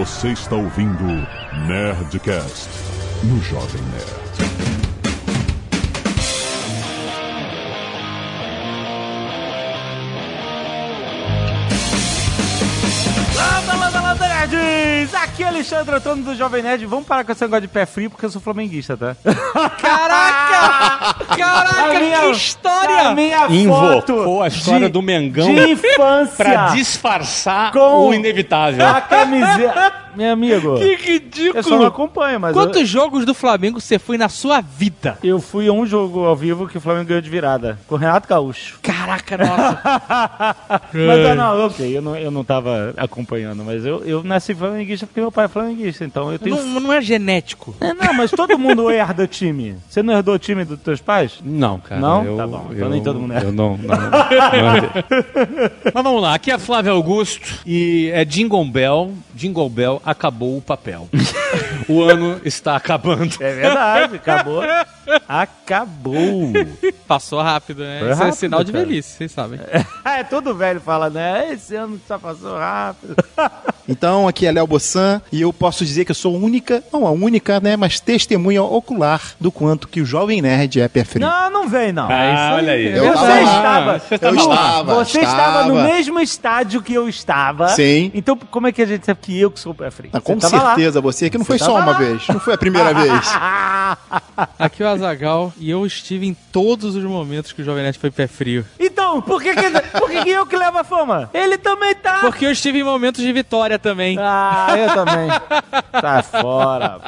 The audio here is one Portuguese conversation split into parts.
Você está ouvindo Nerdcast no Jovem Nerd. Nerds! Aqui é Alexandre Antônio do Jovem Nerd. Vamos parar com esse negócio de pé frio, porque eu sou flamenguista, tá? Caraca! Caraca, A minha- que história! A minha Invocou foto a história de- do Mengão de infância pra disfarçar Com- o inevitável. a camiseta. Meu amigo, Que eu só não ridículo! acompanho, mas Quantos eu, jogos do Flamengo você foi na sua vida? eu fui a um jogo ao vivo que o Flamengo ganhou de virada, com o Renato Gaúcho. Caraca, nossa! Mas ah, não, ok, eu não, eu não tava acompanhando, mas eu, eu nasci flamenguista porque meu pai é flamenguista, então eu tenho... não, não é genético. É, não, mas todo mundo herda time. Você não herdou o time dos teus pais? Não, cara. Não? Eu, Tá bom, então eu- nem todo mundo é. Eu não, não, não Mas vamos lá, aqui é Flávio Augusto e é Jingle Bell. Jingle Bell acabou o papel. o ano está acabando. É verdade, acabou. Acabou. Passou rápido, né? Foi Isso é sinal de cara. velhice, vocês sabem. é, todo velho fala, né? Esse ano só passou rápido. Então, aqui é Léo Bossan e eu posso dizer que eu sou a única, não a única, né, mas testemunha ocular do quanto que o Jovem Nerd é pé frio. Não, não vem, não. Ah, olha aí. Eu você tava estava. Você Eu tava lá. estava, Você estava estava. no mesmo estádio que eu estava. Sim. Então, como é que a gente sabe que eu que sou o pé frio? Ah, Você com tava lá. certeza, você que não foi só uma lá. vez, não foi a primeira vez. Aqui é o Azagal e eu estive em todos os momentos que o Jovem Nerd foi pé frio. Então, por que, que, por que, que eu que levo a fama? Ele também tá. Porque eu estive em momentos de vitória também. Ah, eu também. Tá fora.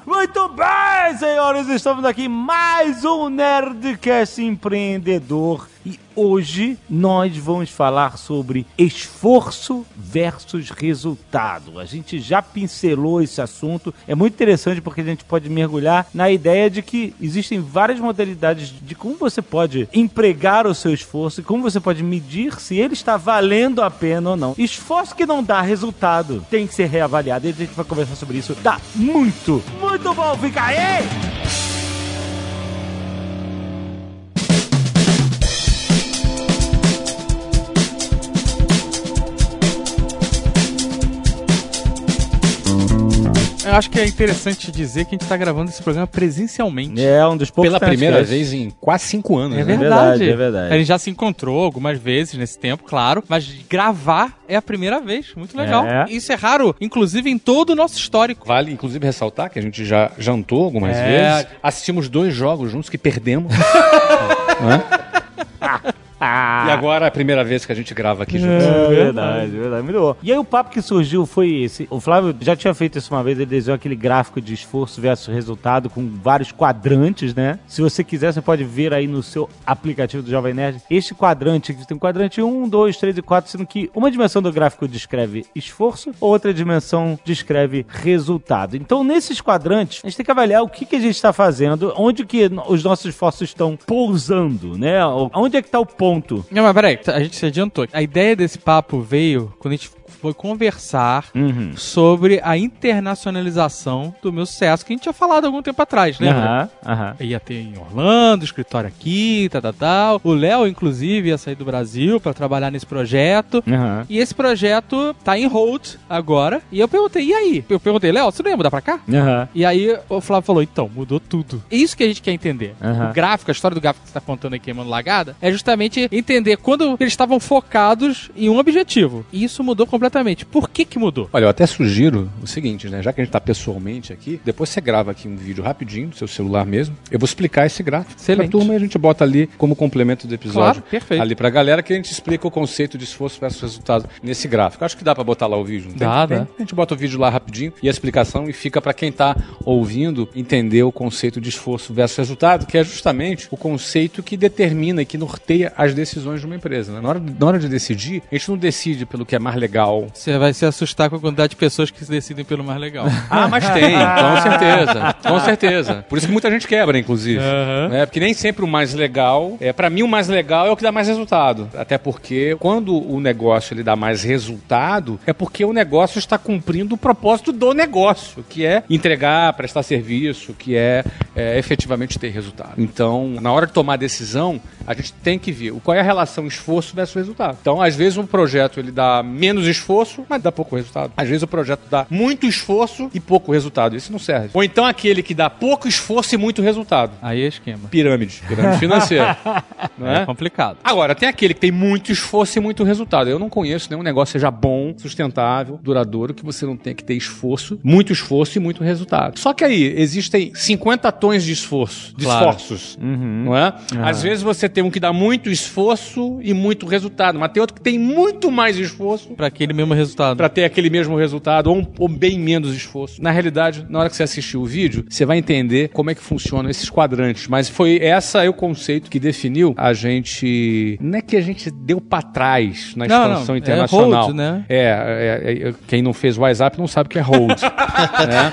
Muito bem, senhores, estamos aqui em mais um Nerdcast empreendedor. E hoje nós vamos falar sobre esforço versus resultado. A gente já pincelou esse assunto. É muito interessante porque a gente pode mergulhar na ideia de que existem várias modalidades de como você pode empregar o seu esforço e como você pode medir se ele está valendo a pena ou não. Esforço que não dá resultado tem que ser reavaliado e a gente vai conversar sobre isso. Tá muito, muito bom. Fica aí! Eu acho que é interessante dizer que a gente tá gravando esse programa presencialmente. É um dos poucos Pela primeira vez em quase cinco anos. É né? verdade. verdade, é verdade. A gente já se encontrou algumas vezes nesse tempo, claro, mas gravar é a primeira vez. Muito legal. É. Isso é raro, inclusive em todo o nosso histórico. Vale, inclusive, ressaltar que a gente já jantou algumas É. vezes. Assistimos dois jogos juntos que perdemos. Hã? E agora é a primeira vez que a gente grava aqui juntos. É verdade, verdade. Muito bom. E aí o papo que surgiu foi esse. O Flávio já tinha feito isso uma vez, ele desenhou aquele gráfico de esforço versus resultado com vários quadrantes, né? Se você quiser, você pode ver aí no seu aplicativo do Jovem Nerd. Este quadrante, que tem quadrante 1, 2, 3 e 4, sendo que uma dimensão do gráfico descreve esforço, outra dimensão descreve resultado. Então, nesses quadrantes, a gente tem que avaliar o que, que a gente está fazendo, onde que os nossos esforços estão pousando, né? Onde é que está o ponto? Não, mas peraí, a gente se adiantou. A ideia desse papo veio quando a gente foi conversar Uhum. sobre a internacionalização do meu sucesso, que a gente tinha falado algum tempo atrás, lembra? Aham, aham. Ia ter em Orlando, escritório aqui, tal, tal, tal. O Léo, inclusive, ia sair do Brasil pra trabalhar nesse projeto. Aham. E esse projeto tá em hold agora. E eu perguntei, e aí? Eu perguntei, Léo, você não ia mudar pra cá? E aí o Flávio falou, então, mudou tudo. É isso que a gente quer entender. O gráfico, a história do gráfico que você tá contando aqui, Mano Lagada, é justamente entender quando eles estavam focados em um objetivo. E isso mudou completamente. Por que que mudou? Olha, eu até sugiro o seguinte, né? Já que a gente tá pessoalmente aqui, depois você grava aqui um vídeo rapidinho do seu celular mesmo. Eu vou explicar esse gráfico Excelente. pra turma e a gente bota ali como complemento do episódio. Claro, perfeito. Ali pra galera que a gente explica o conceito de esforço versus resultado nesse gráfico. Acho que dá pra botar lá o vídeo. não tem? Dá, dá. A gente bota o vídeo lá rapidinho e a explicação e fica pra quem tá ouvindo entender o conceito de esforço versus resultado, que é justamente o conceito que determina e que norteia as decisões de uma empresa. né? Na, hora, na hora de decidir, a gente não decide pelo que é mais legal, Você vai se assustar com a quantidade de pessoas que se decidem pelo mais legal. Ah, mas tem, com certeza, com certeza. Por isso que muita gente quebra, inclusive. Né? Porque nem sempre o mais legal, é para mim o mais legal é o que dá mais resultado. Até porque quando o negócio ele dá mais resultado, é porque o negócio está cumprindo o propósito do negócio, que é entregar, prestar serviço, que é, é, efetivamente ter resultado. Então, na hora de tomar decisão, a gente tem que ver qual é a relação esforço versus resultado. Então, às vezes um projeto ele dá menos esforço, mas dá pouco resultado. Às vezes o projeto dá muito esforço e pouco resultado. Isso não serve. Ou então aquele que dá pouco esforço e muito resultado. Aí é esquema. Pirâmide. Pirâmide financeira. não É é? complicado. Agora, tem aquele que tem muito esforço e muito resultado. Eu não conheço nenhum negócio que seja bom, sustentável, duradouro, que você não tenha que ter esforço, muito esforço e muito resultado. Só que aí, existem 50 tons de esforço, de Claro. esforços, não é? Às vezes você tem um que dá muito esforço e muito resultado, mas tem outro que tem muito mais esforço Pra aquele mesmo resultado. Pra ter aquele mesmo resultado ou, um- ou bem menos esforço. Na realidade, na hora que você assistir o vídeo, você vai entender como é que funcionam esses quadrantes. Mas foi essa é o conceito que definiu a gente. Não é que a gente deu pra trás na Não, expansão não, é internacional. hold, né? É, é, é, quem não fez WhatsApp não sabe o que é hold. né?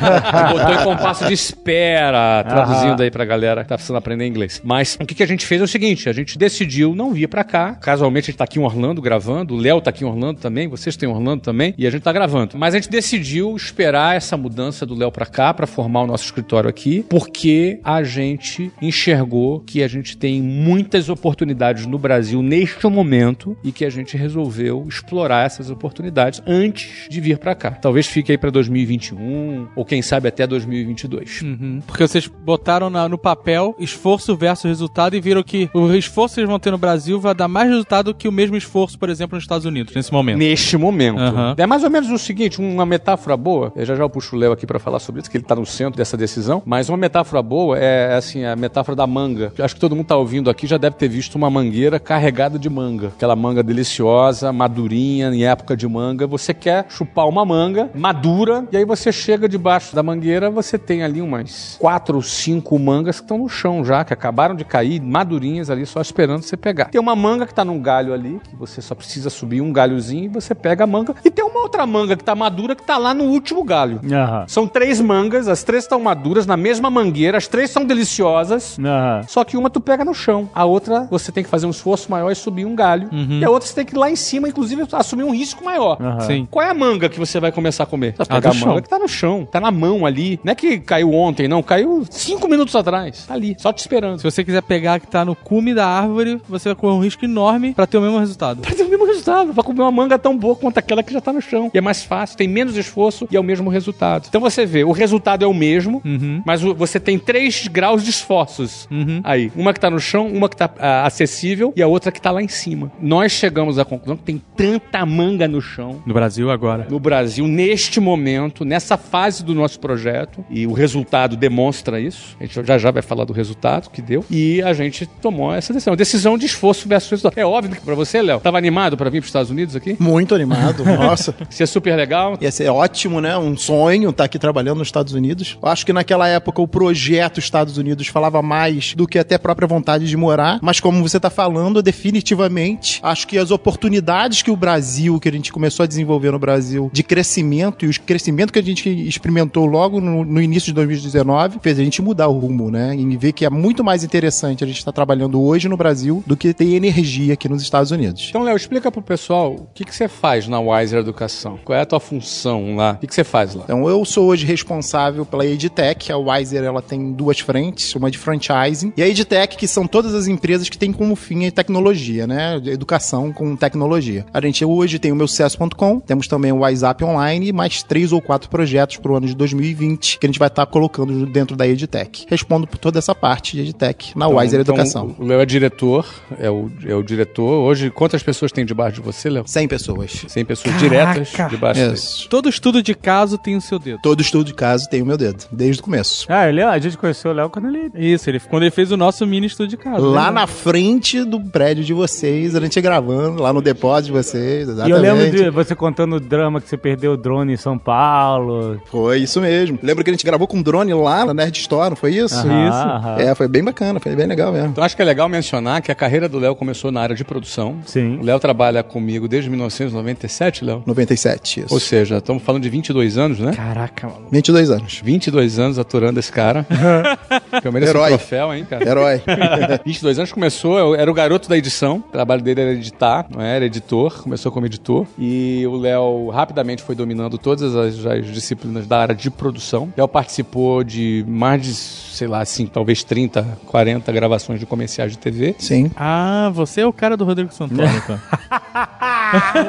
Botou em compasso de espera, traduzindo aí pra galera que tá precisando aprender inglês. Mas o que, que a gente fez é o seguinte: a gente decidiu não vir pra cá. Casualmente a gente tá aqui em Orlando gravando, o Léo tá aqui em Orlando também, vocês têm em Orlando também, e a gente tá gravando. Mas a gente decidiu esperar essa mudança do Léo pra cá pra formar o nosso escritório aqui, porque a gente enxergou que a gente tem muitas oportunidades no Brasil neste momento e que a gente resolveu explorar essas oportunidades antes de vir pra cá. Talvez fique aí pra 2021 ou quem sabe até 2022. Uhum. Porque vocês botaram na- no papel esforço versus resultado e viram que o esforço que eles vão ter no Brasil vai dar mais resultado que o mesmo esforço, por exemplo, nos Estados Unidos, nesse momento. Neste momento. Aham. É mais ou menos o seguinte, uma metáfora boa, eu já já eu puxo o Léo aqui pra falar sobre isso, que ele tá no centro dessa decisão, mas uma metáfora boa é assim, a metáfora da manga. Acho que todo mundo tá ouvindo aqui já deve ter visto uma mangueira carregada de manga. Aquela manga deliciosa, madurinha, em época de manga. Você quer chupar uma manga madura, e aí você chega debaixo da mangueira, você tem ali umas quatro ou cinco mangas que estão no chão já, que acabaram de cair, madurinhas ali, só esperando você pegar. Tem uma manga que tá num galho ali, que você só precisa subir um galhozinho e você pega a manga. E tem uma outra manga que tá madura que tá lá no último galho. Aham. São três mangas, as três estão maduras na mesma mangueira, as três são deliciosas. Aham. Só que uma tu pega no chão, a outra você tem que fazer um esforço maior e subir um galho. E a outra você tem que ir lá em cima, inclusive, assumir um risco maior. Aham. Sim. Qual é a manga que você vai começar a comer? Você vai A pegar a, do manga chão. que tá no chão, tá na mão ali. Não é que caiu ontem, não. Caiu cinco minutos atrás. Tá ali, só te esperando. Se você quiser pegar a que tá no cume da árvore, você vai correr um risco enorme pra ter o mesmo resultado. Pra ter o mesmo resultado, pra comer uma manga tão boa quanto aquela que já tá no chão. E é mais fácil, tem menos esforço e é o mesmo resultado. Então você vê, o resultado é o mesmo, mas o- você tem três graus de esforços aí. Uma que tá no chão, uma que tá ah, acessível e a outra que tá lá em cima. Nós chegamos à conclusão que tem tanta manga no chão No Brasil agora. no Brasil neste momento, nessa fase do nosso projeto, e o resultado demonstra isso. A gente já já vai falar do resultado que deu. E a gente tomou essa decisão. Decisão de esforço versus resultado. É óbvio que pra você, Léo, tava animado pra vir pros Estados Unidos aqui? Muito animado, nossa. Isso é super legal. Ia ser ótimo, né? Um sonho estar aqui trabalhando nos Estados Unidos. Eu acho que naquela época o projeto Estados Unidos falava mais do que até a própria vontade de morar. Mas como você está falando, definitivamente, acho que as oportunidades que o Brasil, que a gente começou a desenvolver no Brasil, de crescimento e o crescimento que a gente experimentou logo no, no início de 2019, fez a gente mudar o rumo, né? E ver que é muito mais interessante a gente estar trabalhando hoje no Brasil do que ter energia aqui nos Estados Unidos. Então, Léo, explica pro pessoal o que, que você faz na Wiser Educação. Qual é a tua função lá? O que, você faz lá? Então, eu sou hoje responsável pela EdTech. A Wiser ela tem duas frentes, uma de franchising e a EdTech, que são todas as empresas que têm como fim a tecnologia, né? Educação com tecnologia. A gente hoje tem o meu sucesso.com, temos também o WhatsApp Online e mais três ou quatro projetos para o ano de 2020 que a gente vai estar colocando dentro da EdTech. Respondo por toda essa parte de EdTech na Wiser Educação. O Léo é diretor, é o, é o diretor. Hoje, quantas pessoas tem debaixo de você, Léo? 100 pessoas. 100 pessoas diretas debaixo dele. Isso. Todo estudo de caso tem o seu dedo. Todo estudo de caso tem o meu dedo, desde o começo. Ah, ele, a gente conheceu o Léo quando ele. Isso, ele, quando ele fez o nosso mini estudo de caso. Lá né? na frente do prédio de vocês, a gente gravando, lá no depósito de vocês, E exatamente. eu lembro de você contando o drama que você perdeu o drone em São Paulo. Foi isso mesmo. Lembra que a gente gravou com um drone lá na Nerd Store, não foi isso? Aham, Isso. aham. É, foi bem bacana, foi bem legal mesmo. Então acho que é legal mencionar que a carreira do Léo começou na área de produção. Sim. O Léo trabalha comigo desde 1997, Léo. 97, isso. Ou seja, estamos falando de 22 anos, né? Caraca, maluco. 22 anos. 22 anos aturando esse cara. eu mereço Herói. um troféu, hein, cara? Herói. 22 anos começou, eu era o garoto da edição. O trabalho dele era editar, não é? era editor, começou como editor. E o Léo rapidamente foi dominando todas as, as disciplinas da área de produção. Léo participou de mais de, sei lá, assim, talvez 30, 40 gravações de comerciais de TV. Sim. Ah, você é o cara do Rodrigo Santoro, então.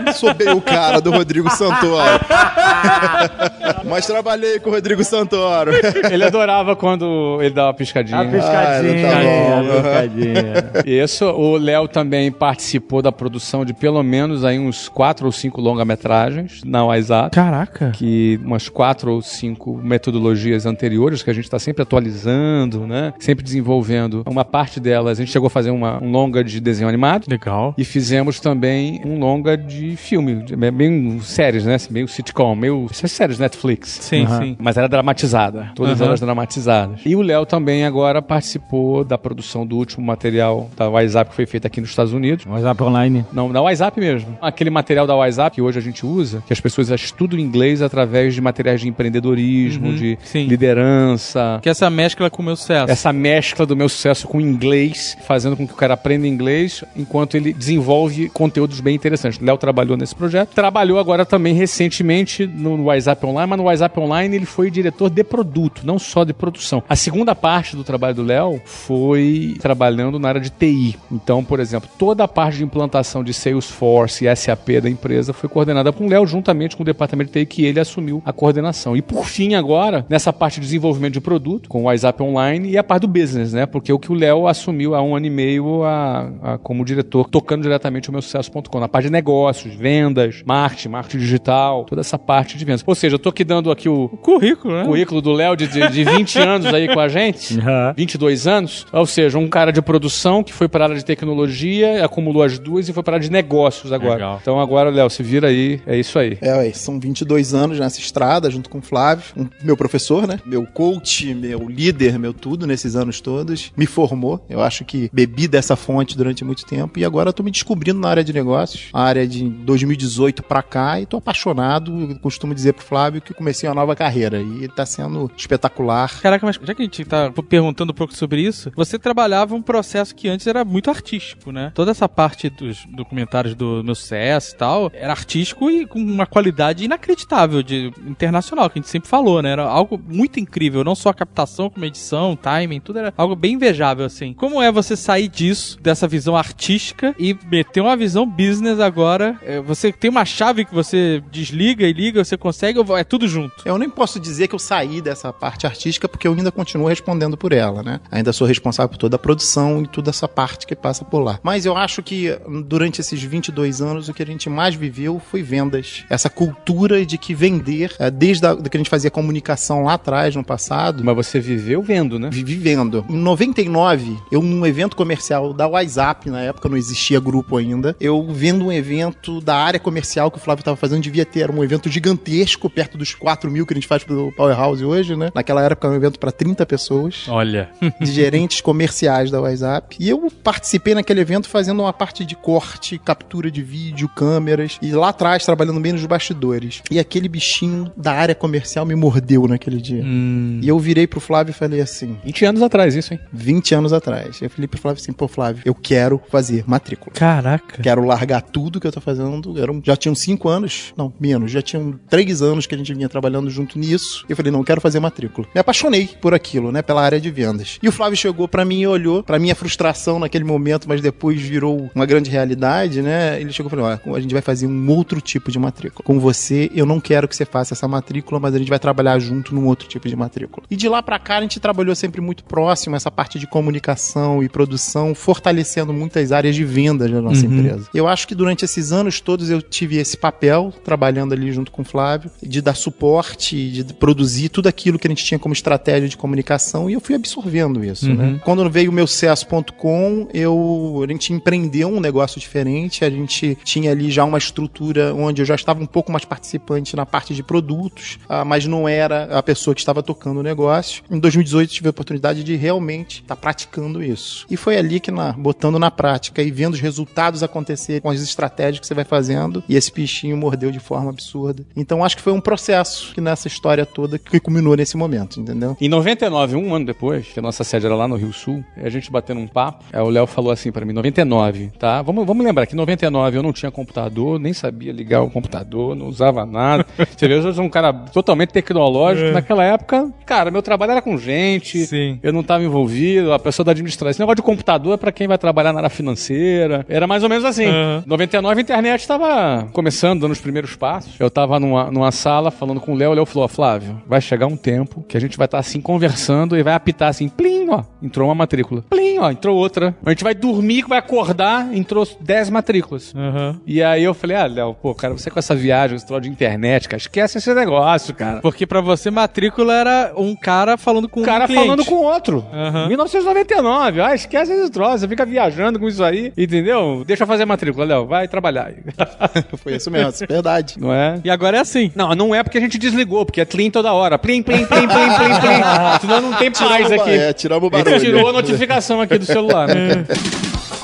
Não sou bem o cara do Rodrigo Santoro. Mas trabalhei com o Rodrigo Santoro. Ele adorava quando ele dava uma piscadinha. A piscadinha, Ah, tá bom. a piscadinha. Isso, o Léo também participou da produção de pelo menos aí uns quatro ou cinco longa-metragens na WhatsApp. Caraca. Que umas quatro ou cinco metodologias anteriores que a gente está sempre atualizando, né? Sempre desenvolvendo. Uma parte delas, a gente chegou a fazer uma, um longa de desenho animado. Legal. E fizemos também um longa de filme, meio séries, né? Meio sitcom, meio essas séries Netflix. Sim, sim. Mas era dramatizada, todas Aham. elas dramatizadas. E o Léo também agora participou da produção do último material da WhatsApp que foi feito aqui nos Estados Unidos. WhatsApp online. Não, da WhatsApp mesmo. Aquele material da WhatsApp que hoje a gente usa, que as pessoas estudam inglês através de materiais de empreendedorismo, Uhum, de sim. liderança. Que essa mescla com o meu sucesso. Essa mescla do meu sucesso com o inglês, fazendo com que o cara aprenda inglês enquanto ele desenvolve conteúdos bem interessantes. Léo trabalhou nesse projeto. Trabalhou agora também recentemente no WhatsApp Online, mas no WhatsApp Online ele foi diretor de produto, não só de produção. A segunda parte do trabalho do Léo foi trabalhando na área de TI. Então, por exemplo, toda a parte de implantação de Salesforce e SAP da empresa foi coordenada com o Léo, juntamente com o departamento de TI, que ele assumiu a coordenação. E por fim, agora, nessa parte de desenvolvimento de produto, com o WhatsApp Online e a parte do business, né? Porque o que o Léo assumiu há um ano e meio a, a- como diretor, tocando diretamente o meu sucesso.com, na parte de negócios, vendas, marketing, marketing digital, toda essa parte de vendas. Ou seja, eu tô aqui dando aqui o Currículo, né? currículo do Léo de, de, de 20 anos aí com a gente. Aham. 22 anos, ou seja, um cara de produção que foi para a área de tecnologia, acumulou as duas e foi para a área de negócios agora. Legal. Então agora, Léo, se vira aí, é isso aí. É, ué, são 22 anos nessa estrada, junto com o Flávio, um- meu professor, né? Meu coach, meu líder, meu tudo nesses anos todos. Me formou. Eu acho que bebi dessa fonte durante muito tempo e agora eu tô me descobrindo na área de negócios, a área de 2018 pra cá e tô apaixonado. Eu costumo dizer pro Flávio que comecei uma nova carreira e tá sendo espetacular. Caraca, mas já que a gente tá perguntando um pouco sobre isso, você trabalhava um processo que antes era muito artístico, né? Toda essa parte dos documentários do meu sucesso e tal, era artístico e com uma qualidade inacreditável de internacional, que a gente sempre falou, né? Era algo muito incrível, não só a captação, como a edição, timing, tudo era algo bem invejável, assim. Como é você sair disso, dessa visão artística e meter uma visão business agora? É, Você tem uma chave que você desliga e liga, você consegue, ou é tudo junto? Eu nem posso dizer que eu saí dessa parte artística porque eu ainda continuo respondendo por ela, né? Ainda sou responsável por toda a produção e toda essa parte que passa por lá. Mas eu acho que durante esses 22 anos o que a gente mais viveu foi vendas. Essa cultura de que vender, eh, desde a, do que a gente fazia comunicação lá atrás, no passado, Mas você viveu vendo, né? vivi vendo. Em 99, eu num evento comercial da WhatsApp, na época não existia grupo ainda, eu vendo um evento da área comercial que o Flávio estava fazendo, devia ter, era um evento gigantesco, perto dos 4 mil que a gente faz pro Powerhouse hoje, né? Naquela época era um evento para 30 pessoas Olha. de gerentes comerciais da WhatsApp. E eu participei naquele evento fazendo uma parte de corte, captura de vídeo, câmeras, e lá atrás trabalhando bem nos bastidores. E aquele bichinho da área comercial me mordeu naquele dia. Hum. E eu virei pro Flávio e falei assim: 20 anos atrás, isso, hein? 20 anos atrás. Eu falei pro Flávio assim: pô, Flávio, eu quero fazer matrícula. Caraca. Quero largar tudo que eu tô fazendo. Eram, já tinham cinco anos, não, menos, já tinham três anos que a gente vinha trabalhando junto nisso. Eu falei, não, quero fazer matrícula. Me apaixonei por aquilo, né, pela área de vendas. E o Flávio chegou pra mim e olhou, pra minha frustração naquele momento, mas depois virou uma grande realidade, né? Ele chegou e falou: olha, a gente vai fazer um outro tipo de matrícula. Com você, eu não quero que você faça essa matrícula, mas a gente vai trabalhar junto num outro tipo de matrícula. E de lá pra cá a gente trabalhou sempre muito próximo, essa parte de comunicação e produção, fortalecendo muitas áreas de vendas da nossa Uhum. empresa. Eu acho que durante esses anos todos eu tive esse papel, trabalhando ali junto com o Flávio, de dar suporte, de produzir tudo aquilo que a gente tinha como estratégia de comunicação e eu fui absorvendo isso, Uhum. né? Quando veio o meu sucesso.com, eu, a gente empreendeu um negócio diferente, a gente tinha ali já uma estrutura onde eu já estava um pouco mais participante na parte de produtos, ah, mas não era a pessoa que estava tocando o negócio. Em 2018 tive a oportunidade de realmente estar praticando isso. E foi ali que, na, botando na prática e vendo os resultados acontecer com as estratégias que você vai fazendo, e esse bichinho mordeu de forma absurda. Então acho que foi um processo que nessa história toda que culminou nesse momento, entendeu? Em 99, um ano depois, que a nossa sede era lá no Rio Sul, a gente batendo um papo, aí o Léo falou assim pra mim, 99, tá? Vamos, vamos lembrar que em 99 eu não tinha computador, nem sabia ligar o computador, não usava nada. Você vê, eu sou um cara totalmente tecnológico. Naquela época, cara, meu trabalho era com gente, Sim. eu não estava envolvido, a pessoa da administração. Esse negócio de computador é pra quem vai trabalhar na área financeira. Era mais ou menos assim. Uhum. 99 99 a internet estava começando, dando os primeiros passos. Eu tava numa, numa sala falando com o Léo, o Léo falou, ó, Flávio, vai chegar um tempo que a gente vai estar assim conversando e vai apitar assim, plim, ó, entrou uma matrícula. Plim, ó, entrou outra. A gente vai dormir, vai acordar, entrou 10 matrículas. Aham. E aí eu falei, ah, Léo, pô, cara, você com essa viagem, esse troço de internet, cara, esquece esse negócio, cara. Porque pra você, matrícula era um cara falando com O cara um falando com outro. Aham. 1999. Ah, esquece esse troço. Você fica viajando com isso aí, entendeu? Deixa eu fazer a matrícula, Léo. Vai trabalhar. Foi isso mesmo, é verdade. Não é? E agora é assim. Não, não é porque a gente desligou, porque é clean toda hora. Plim, plim, plim, plim, plim, plim. Senão não tem paz Tiramos ba- aqui. É, tiramos o Ele barulho. tirou a notificação aqui do celular, né?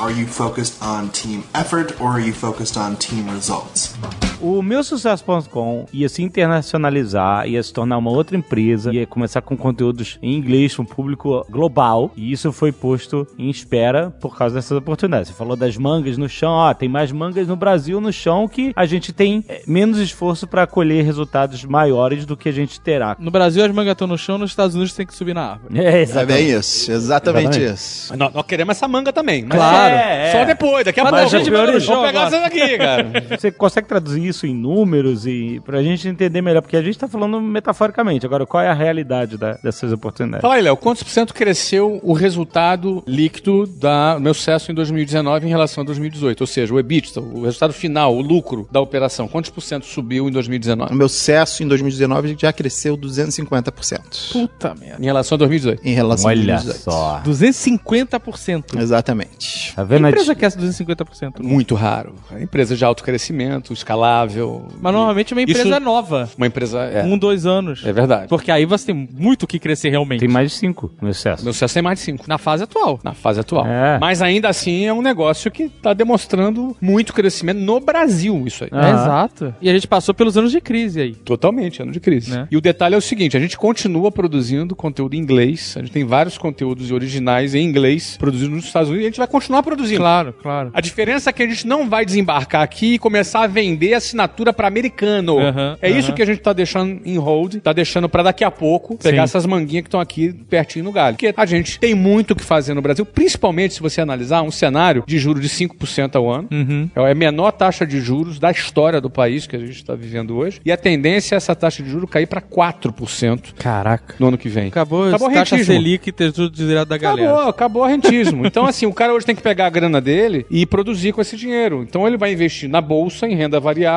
Are you focused on team effort or are you focused on team results? O meu sucesso.com ia se internacionalizar, ia se tornar uma outra empresa, ia começar com conteúdos em inglês para um público global. E isso foi posto em espera por causa dessas oportunidades. Você falou das mangas no chão, ó, tem mais mangas no Brasil no chão que a gente tem é, menos esforço para colher resultados maiores do que a gente terá. No Brasil as mangas estão no chão, nos Estados Unidos tem que subir na árvore. É, É bem isso, exatamente, Exatamente. isso. Nós, nós queremos essa manga também. Mas Claro. É, é. Só depois, daqui a Mas pouco. a gente manda no show Vamos pegar agora. essa daqui, cara. Você consegue traduzir isso em números e pra gente entender melhor? Porque a gente tá falando metaforicamente. Agora, qual é a realidade da- dessas oportunidades? Fala aí, Léo, quantos por cento cresceu o resultado líquido da meu sucesso em 2019 em relação a 2018? Ou seja, o EBITDA, o resultado final, o lucro da operação, quantos por cento subiu em O 2019? meu sucesso em 2019 já cresceu 250% Puta merda. Em relação a 2018. em relação a Olha 2018. só. 250%. Exatamente. Tá vendo? a empresa é essa 250%? Muito raro. É empresa de alto crescimento, escalável. Mas normalmente é uma empresa Isso- nova. Uma empresa. É, Um, dois anos. é verdade. Porque aí você tem muito o que crescer realmente. Tem mais de cinco no excesso. Meu sucesso tem mais de 5. Na fase atual. Na fase atual. É. Mas ainda assim é um negócio que está demonstrando muito crescimento no Brasil, isso aí. Ah. É, exato. E a gente passou pelos anos de crise aí. Totalmente, ano de crise. Né? E o detalhe é o seguinte: a gente continua produzindo conteúdo em inglês. A gente tem vários conteúdos originais em inglês produzidos nos Estados Unidos e a gente vai continuar produzindo. Claro, claro. A diferença é que a gente não vai desembarcar aqui e começar a vender assinatura para americano. Aham, é isso aham. que a gente tá deixando em hold, tá deixando para daqui a pouco pegar Sim. essas manguinhas que estão aqui pertinho no galho. Porque a gente tem muito o que fazer no Brasil, principalmente se você analisar um cenário de juros de 5% ao ano. Uhum. É a menor taxa de juros da história do país que a gente está vivendo hoje. E a tendência é essa taxa de juros cair para 4% Caraca. no ano que vem. Acabou, Acabou o taxa rentismo. Selic ter tudo desvirado da galera. Acabou, acabou o rentismo. Então, assim, o cara hoje tem que pegar a grana dele e produzir com esse dinheiro. Então, ele vai investir na bolsa, em renda variável,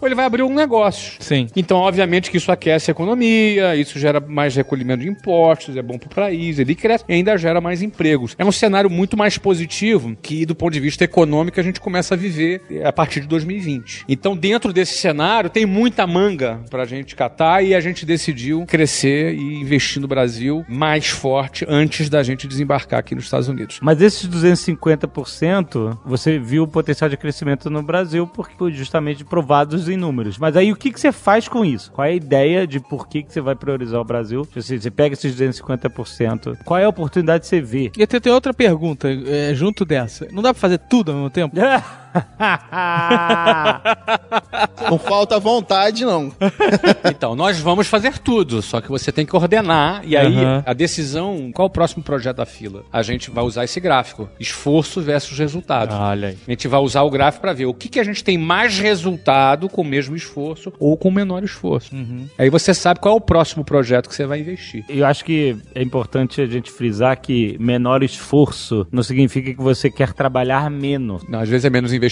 ou ele vai abrir um negócio. Sim. Então, obviamente que isso aquece a economia, isso gera mais recolhimento de impostos, é bom para o país, ele cresce e ainda gera mais empregos. É um cenário muito mais positivo que, do ponto de vista econômico, a gente começa a viver a partir de 2020. Então, dentro desse cenário, tem muita manga para a gente catar e a gente decidiu crescer e investir no Brasil mais forte antes da gente desembarcar aqui nos Estados Unidos. Mas esses 250%, você viu o potencial de crescimento no Brasil porque justamente provados em números. Mas aí o que, que você faz com isso? Qual é a ideia de por que, que você vai priorizar o Brasil? Você, você pega esses 250%, qual é a oportunidade que você vê? E até tem outra pergunta, é, junto dessa. Não dá pra fazer tudo ao mesmo tempo? Não falta vontade, não. Então, nós vamos fazer tudo, só que você tem que ordenar. E aí, Aham. a decisão, qual o próximo projeto da fila? A gente vai usar esse gráfico: esforço versus resultado. Olha aí. A gente vai usar o gráfico para ver o que, que a gente tem mais resultado com o mesmo esforço ou com menor esforço. Aí você sabe qual é o próximo projeto que você vai investir. Eu acho que é importante a gente frisar que menor esforço não significa que você quer trabalhar menos. Não, às vezes é menos investimento,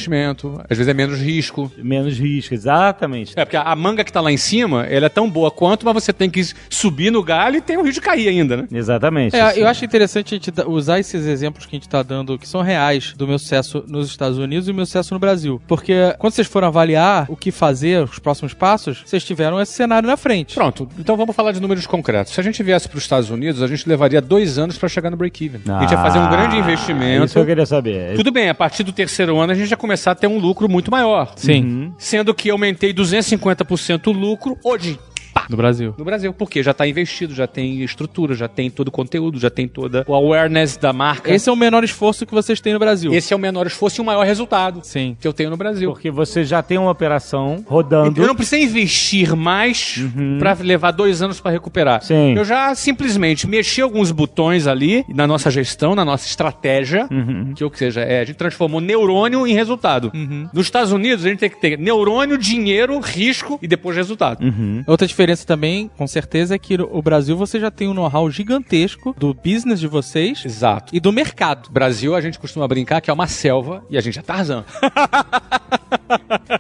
às vezes é menos risco. Menos risco, exatamente. É, porque a manga que tá lá em cima, ela é tão boa quanto, mas você tem que subir no galho e tem o risco de cair ainda, né? Exatamente. É, eu acho interessante a gente usar esses exemplos que a gente tá dando, que são reais, do meu sucesso nos Estados Unidos e o meu sucesso no Brasil. Porque quando vocês foram avaliar o que fazer, os próximos passos, vocês tiveram esse cenário na frente. Pronto, então vamos falar de números concretos. Se a gente viesse para os Estados Unidos, a gente levaria dois anos para chegar no break-even. a gente ia fazer um grande Ah, investimento. Isso que eu queria saber. Tudo bem, a partir do terceiro ano a gente ia começar a ter um lucro muito maior. Sim. Sendo que eu aumentei 250% o lucro hoje. No Brasil. No Brasil. Porque já tá investido, já tem estrutura, já tem todo o conteúdo, já tem toda o awareness da marca. Esse é o menor esforço que vocês têm no Brasil. Esse é o menor esforço e o maior resultado Sim. que eu tenho no Brasil. Porque você já tem uma operação rodando. Eu não preciso investir mais pra levar dois anos pra recuperar. Sim. Eu já simplesmente mexi alguns botões ali na nossa gestão, na nossa estratégia, que ou seja, é, a gente transformou neurônio em resultado. Nos Estados Unidos, a gente tem que ter neurônio, dinheiro, risco e depois resultado. Outra diferença também, com certeza, é que o Brasil você já tem um know-how gigantesco do business de vocês Exato. e do mercado. Brasil, a gente costuma brincar que é uma selva e a gente é Tarzan.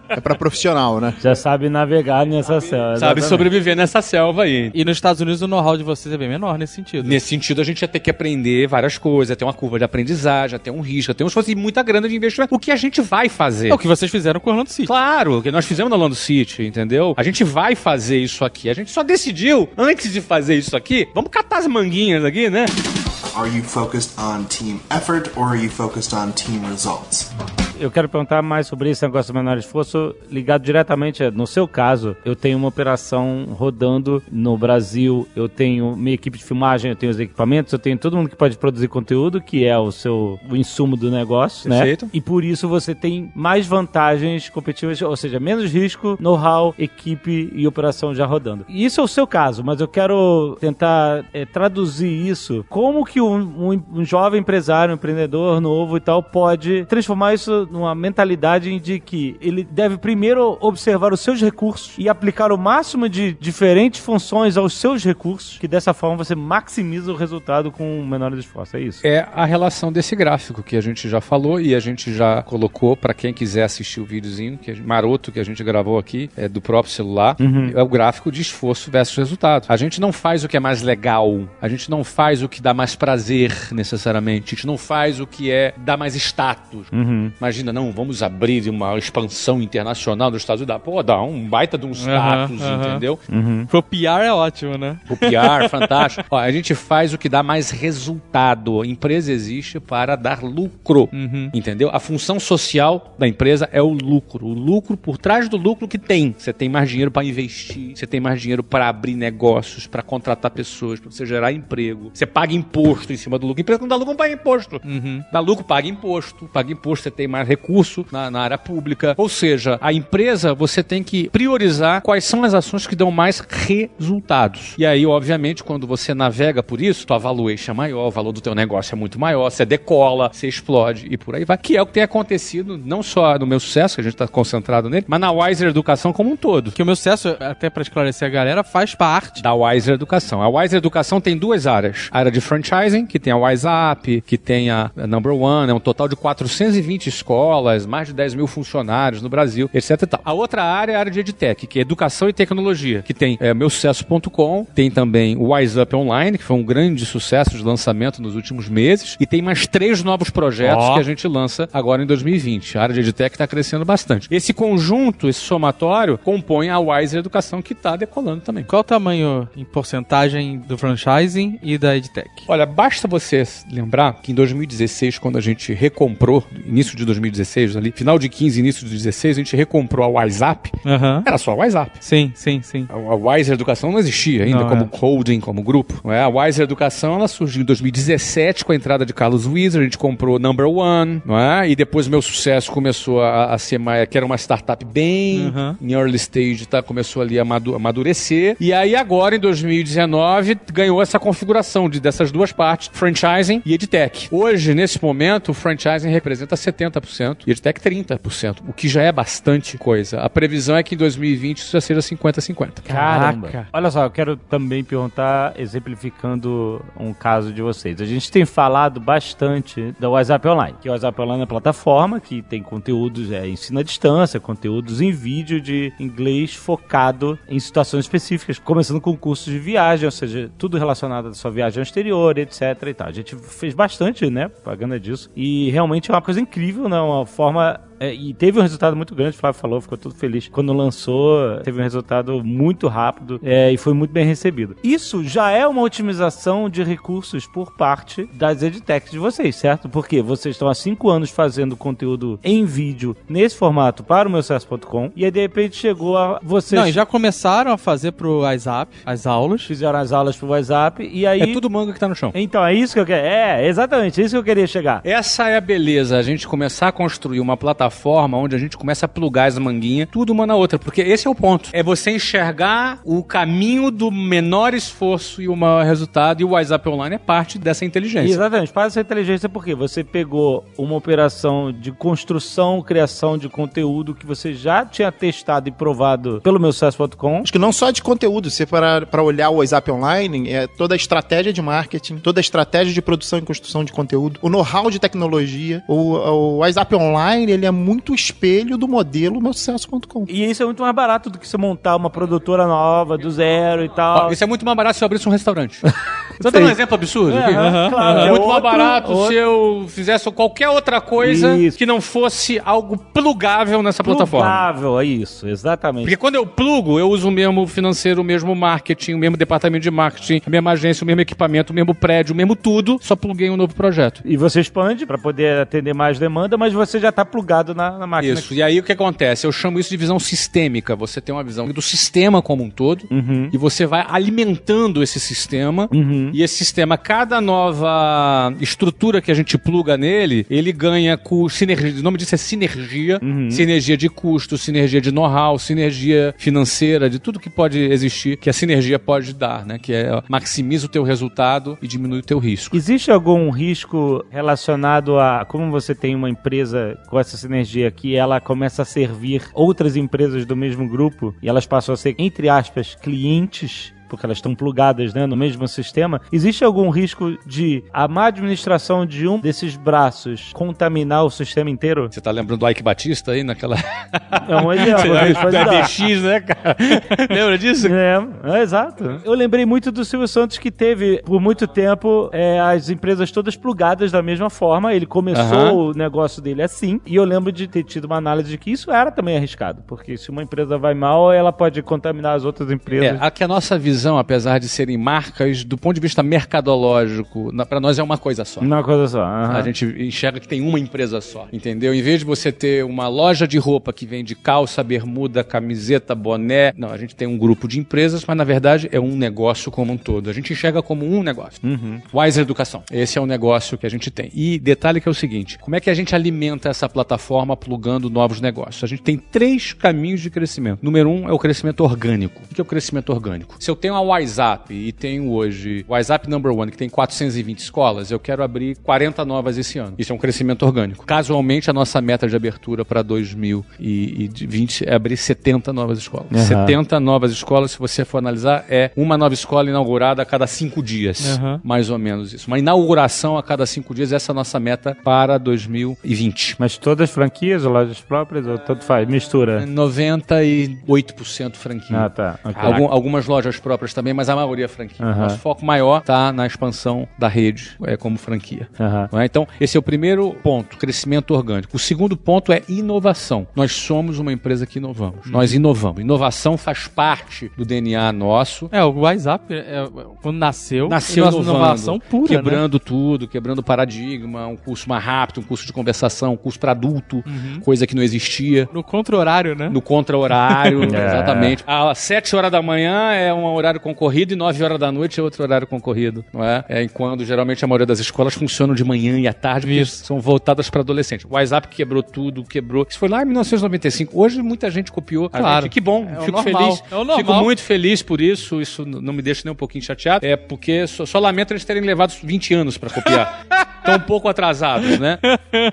É pra profissional, né? Já sabe navegar nessa selva. Sabe exatamente. sobreviver nessa selva aí. E nos Estados Unidos o know-how de vocês é bem menor nesse sentido. Nesse sentido, a gente ia ter que aprender várias coisas, ter uma curva de aprendizagem, ter um risco, ter um esforço e muita grana de investimento. O que a gente vai fazer? É o que vocês fizeram com o Orlando City. Claro, que nós fizemos no Orlando City, entendeu? A gente vai fazer isso aqui. A gente só decidiu, antes de fazer isso aqui, vamos catar as manguinhas aqui, né? Are you focused on team effort or are you focused on team results? Eu quero perguntar mais sobre esse negócio do menor esforço, ligado diretamente, no seu caso, eu tenho uma operação rodando no Brasil, eu tenho minha equipe de filmagem, eu tenho os equipamentos, eu tenho todo mundo que pode produzir conteúdo, que é o seu o insumo do negócio, Perfeito. né? E por isso você tem mais vantagens competitivas, ou seja, menos risco, know-how, equipe e operação já rodando. E isso é o seu caso, mas eu quero tentar é, traduzir isso. Como que um, um- um jovem empresário, um empreendedor novo e tal, pode transformar isso numa mentalidade de que ele deve primeiro observar os seus recursos e aplicar o máximo de diferentes funções aos seus recursos, que dessa forma você maximiza o resultado com o menor esforço. É isso? É a relação desse gráfico que a gente já falou e a gente já colocou para quem quiser assistir o videozinho que gente- maroto que a gente gravou aqui, é do próprio celular, é o gráfico de esforço versus resultado. A gente não faz o que é mais legal, a gente não faz o que dá mais prazer necessariamente, a gente não faz o que é dá mais status. Imagina, não, vamos abrir uma expansão internacional dos Estados Unidos, pô, dá um baita de um status, aham. entendeu? Pro PR é ótimo, né? O PR, fantástico. Ó, a gente faz o que dá mais resultado. A empresa existe para dar lucro. Entendeu? A função social da empresa é o lucro. O lucro, por trás do lucro que tem. Você tem mais dinheiro para investir, você tem mais dinheiro para abrir negócios, para contratar pessoas, para você gerar emprego. Você paga imposto em cima do lucro. A empresa que não dá lucro não paga imposto. Dá lucro, paga imposto. Paga imposto, você tem mais recurso na, na área pública. Ou seja, a empresa, você tem que priorizar quais são as ações que dão mais resultados. E aí, obviamente, quando você navega por isso, tua valuation é maior, o valor do teu negócio é muito maior, você decola, você explode e por aí vai. Que é o que tem acontecido não só no meu sucesso, que a gente está concentrado nele, mas na Wiser Educação como um todo. Que o meu sucesso, até pra esclarecer a galera, faz parte Da Wiser Educação. A Wiser Educação tem duas áreas. A área de franchising, que tem a WhatsApp, que tem a a Number One, é um total de 420 escolas, mais de 10 mil funcionários no Brasil, etc e tal. A outra área é a área de EdTech, que é Educação e Tecnologia, que tem é, meusucesso.com, tem também o Wise Up Online, que foi um grande sucesso de lançamento nos últimos meses, e tem mais três novos projetos Ó. que a gente lança agora em 2020. A área de EdTech está crescendo bastante. Esse conjunto, esse somatório, compõe a Wise Educação, que está decolando também. Qual o tamanho em porcentagem do franchising e da EdTech? Olha, basta você lembrar que em 2016, quando a gente recomprou, início de 2016, ali, final de 15, início de 16, a gente recomprou a WhatsApp. Aham. Era só a WhatsApp. Sim, sim, sim. A a Wiser Educação não existia ainda Não, como é. holding, como grupo. Não é? A Wiser Educação ela surgiu em 2017 com a entrada de Carlos Wieser, a gente comprou Number One, não é? E depois meu sucesso começou a, a ser mais, que era uma startup bem Uhum. em early stage, tá? Começou ali a madu- amadurecer. E aí agora, em 2019, ganhou essa configuração de, dessas duas partes, franchising e edtech. Hoje, nesse momento, o franchising representa 70% e edtech 30%, o que já é bastante coisa. A previsão é que em 2020 isso já seja 50-50. Caramba. Caraca. Olha só, eu quero também perguntar, exemplificando um caso de vocês. A gente tem falado bastante da WhatsApp Online, que o WhatsApp Online é uma plataforma que tem conteúdos, é, ensino à distância, conteúdos em vídeo de inglês focado em situações específicas, começando com cursos de viagem, ou seja, tudo relacionado à sua viagem ao exterior, etc e tal. A gente fez bastante, né, propaganda disso, e realmente é uma coisa incrível, né, uma forma É, e teve um resultado muito grande, o Flávio falou, ficou todo feliz. Quando lançou, teve um resultado muito rápido é, e foi muito bem recebido. Isso já é uma otimização de recursos por parte das edtechs de vocês, certo? Porque vocês estão há cinco anos fazendo conteúdo em vídeo nesse formato para o meu sucesso.com e aí de repente chegou a vocês. Não, e já começaram a fazer pro WhatsApp as aulas. Fizeram as aulas pro WhatsApp e aí. É tudo manga que tá no chão. Então, é isso que eu quero. É, exatamente, é isso que eu queria chegar. Essa é a beleza, a gente começar a construir uma plataforma onde a gente começa a plugar as manguinhas, tudo uma na outra, porque esse é o ponto. É você enxergar o caminho do menor esforço e o maior resultado, e o WhatsApp Online é parte dessa inteligência. Exatamente, parte dessa inteligência porque você pegou uma operação de construção, criação de conteúdo que você já tinha testado e provado pelo meu sucesso.com. Acho que não só de conteúdo, se para para olhar o WhatsApp Online, é toda a estratégia de marketing, toda a estratégia de produção e construção de conteúdo, o know-how de tecnologia. O, o WhatsApp Online, ele é muito espelho do modelo meu sucesso.com. E isso é muito mais barato do que você montar uma produtora nova, do zero e tal. Isso é muito mais barato se eu abrisse um restaurante. Você tá dando um exemplo absurdo? É, claro. É É muito mais outro- barato outro- se eu fizesse qualquer outra coisa Isso. que não fosse algo plugável nessa plataforma. Plugável, é isso, exatamente. Porque quando eu plugo, eu uso o mesmo financeiro, o mesmo marketing, o mesmo departamento de marketing, a mesma agência, o mesmo equipamento, o mesmo prédio, o mesmo tudo, só pluguei um novo projeto. E você expande para poder atender mais demanda, mas você já está plugado na, na máquina. Isso. E aí o que acontece? Eu chamo isso de visão sistêmica. Você tem uma visão do sistema como um todo Uhum. e você vai alimentando esse sistema. E esse sistema, cada nova estrutura que a gente pluga nele, ele ganha com sinergia. O nome disso é sinergia. Uhum. Sinergia de custo, sinergia de know-how, sinergia financeira, de tudo que pode existir, que a sinergia pode dar, né? Que é maximiza o teu resultado e diminui o teu risco. Existe algum risco relacionado a como você tem uma empresa com essa sinergia que ela começa a servir outras empresas do mesmo grupo e elas passam a ser, entre aspas, clientes? Porque elas estão plugadas né, no mesmo sistema. Existe algum risco de a má administração de um desses braços contaminar o sistema inteiro? Você tá lembrando do Ike Batista aí naquela. É um exemplo. gente pode da dar. DX, né, cara? Lembra disso? É, é, exato. Eu lembrei muito do Silvio Santos que teve, por muito tempo, é, as empresas todas plugadas da mesma forma. Ele começou Aham. o negócio dele assim. E eu lembro de ter tido uma análise de que isso era também arriscado. Porque se uma empresa vai mal, ela pode contaminar as outras É, empresas. aqui a nossa visão, apesar de serem marcas, do ponto de vista mercadológico, na, pra nós é uma coisa só. Uma coisa só. aham. A gente enxerga que tem uma empresa só, entendeu? Em vez de você ter uma loja de roupa que vende calça, bermuda, camiseta, boné, não, a gente tem um grupo de empresas, mas na verdade é um negócio como um todo. A gente enxerga como um negócio. Wise Educação. Esse é o negócio que a gente tem. E detalhe que é o seguinte, como é que a gente alimenta essa plataforma plugando novos negócios? A gente tem três caminhos de crescimento. Número um é o crescimento orgânico. O que é o crescimento orgânico? Se eu tenho a WhatsApp e tenho hoje WhatsApp Number One, que tem 420 escolas, eu quero abrir 40 novas esse ano. Isso é um crescimento orgânico. Casualmente, a nossa meta de abertura para 2020 é abrir 70 novas escolas. 70 novas escolas, se você for analisar, é uma nova escola inaugurada a cada cinco dias. Aham. Mais ou menos isso. Uma inauguração a cada cinco dias, essa é a nossa meta para 2020. Mas todas franquias lojas próprias, ou tanto faz? Mistura. 98% franquia. Ah, tá. Ok. Algum- algumas lojas próprias também, mas a maioria é franquia. Aham. Nosso foco maior está na expansão da rede é, como franquia. Não é? Então, esse é o primeiro ponto, crescimento orgânico. O segundo ponto é inovação. Nós somos uma empresa que inovamos. Nós inovamos. Inovação faz parte do DNA nosso. É, o WhatsApp, é, quando nasceu, Nasceu inovando, inovação pura, né? quebrando tudo, quebrando paradigma, um curso mais rápido, um curso de conversação, um curso para adulto, coisa que não existia. No contra-horário, né? No contra-horário, É. exatamente. Às 7 horas da manhã é um horário concorrido e 9 horas da noite é outro horário concorrido, não é? É enquanto geralmente a maioria das escolas funcionam de manhã e à tarde, Isso. são voltadas para adolescentes. O WhatsApp quebrou tudo, quebrou. Isso foi lá em 1995. Hoje muita gente copiou. a Claro. gente. Que bom, É fico feliz. É. Fico muito feliz por isso. Isso não me deixa nem um pouquinho chateado. É porque só, só lamento eles terem levado 20 anos para copiar. Estão um pouco atrasados, né?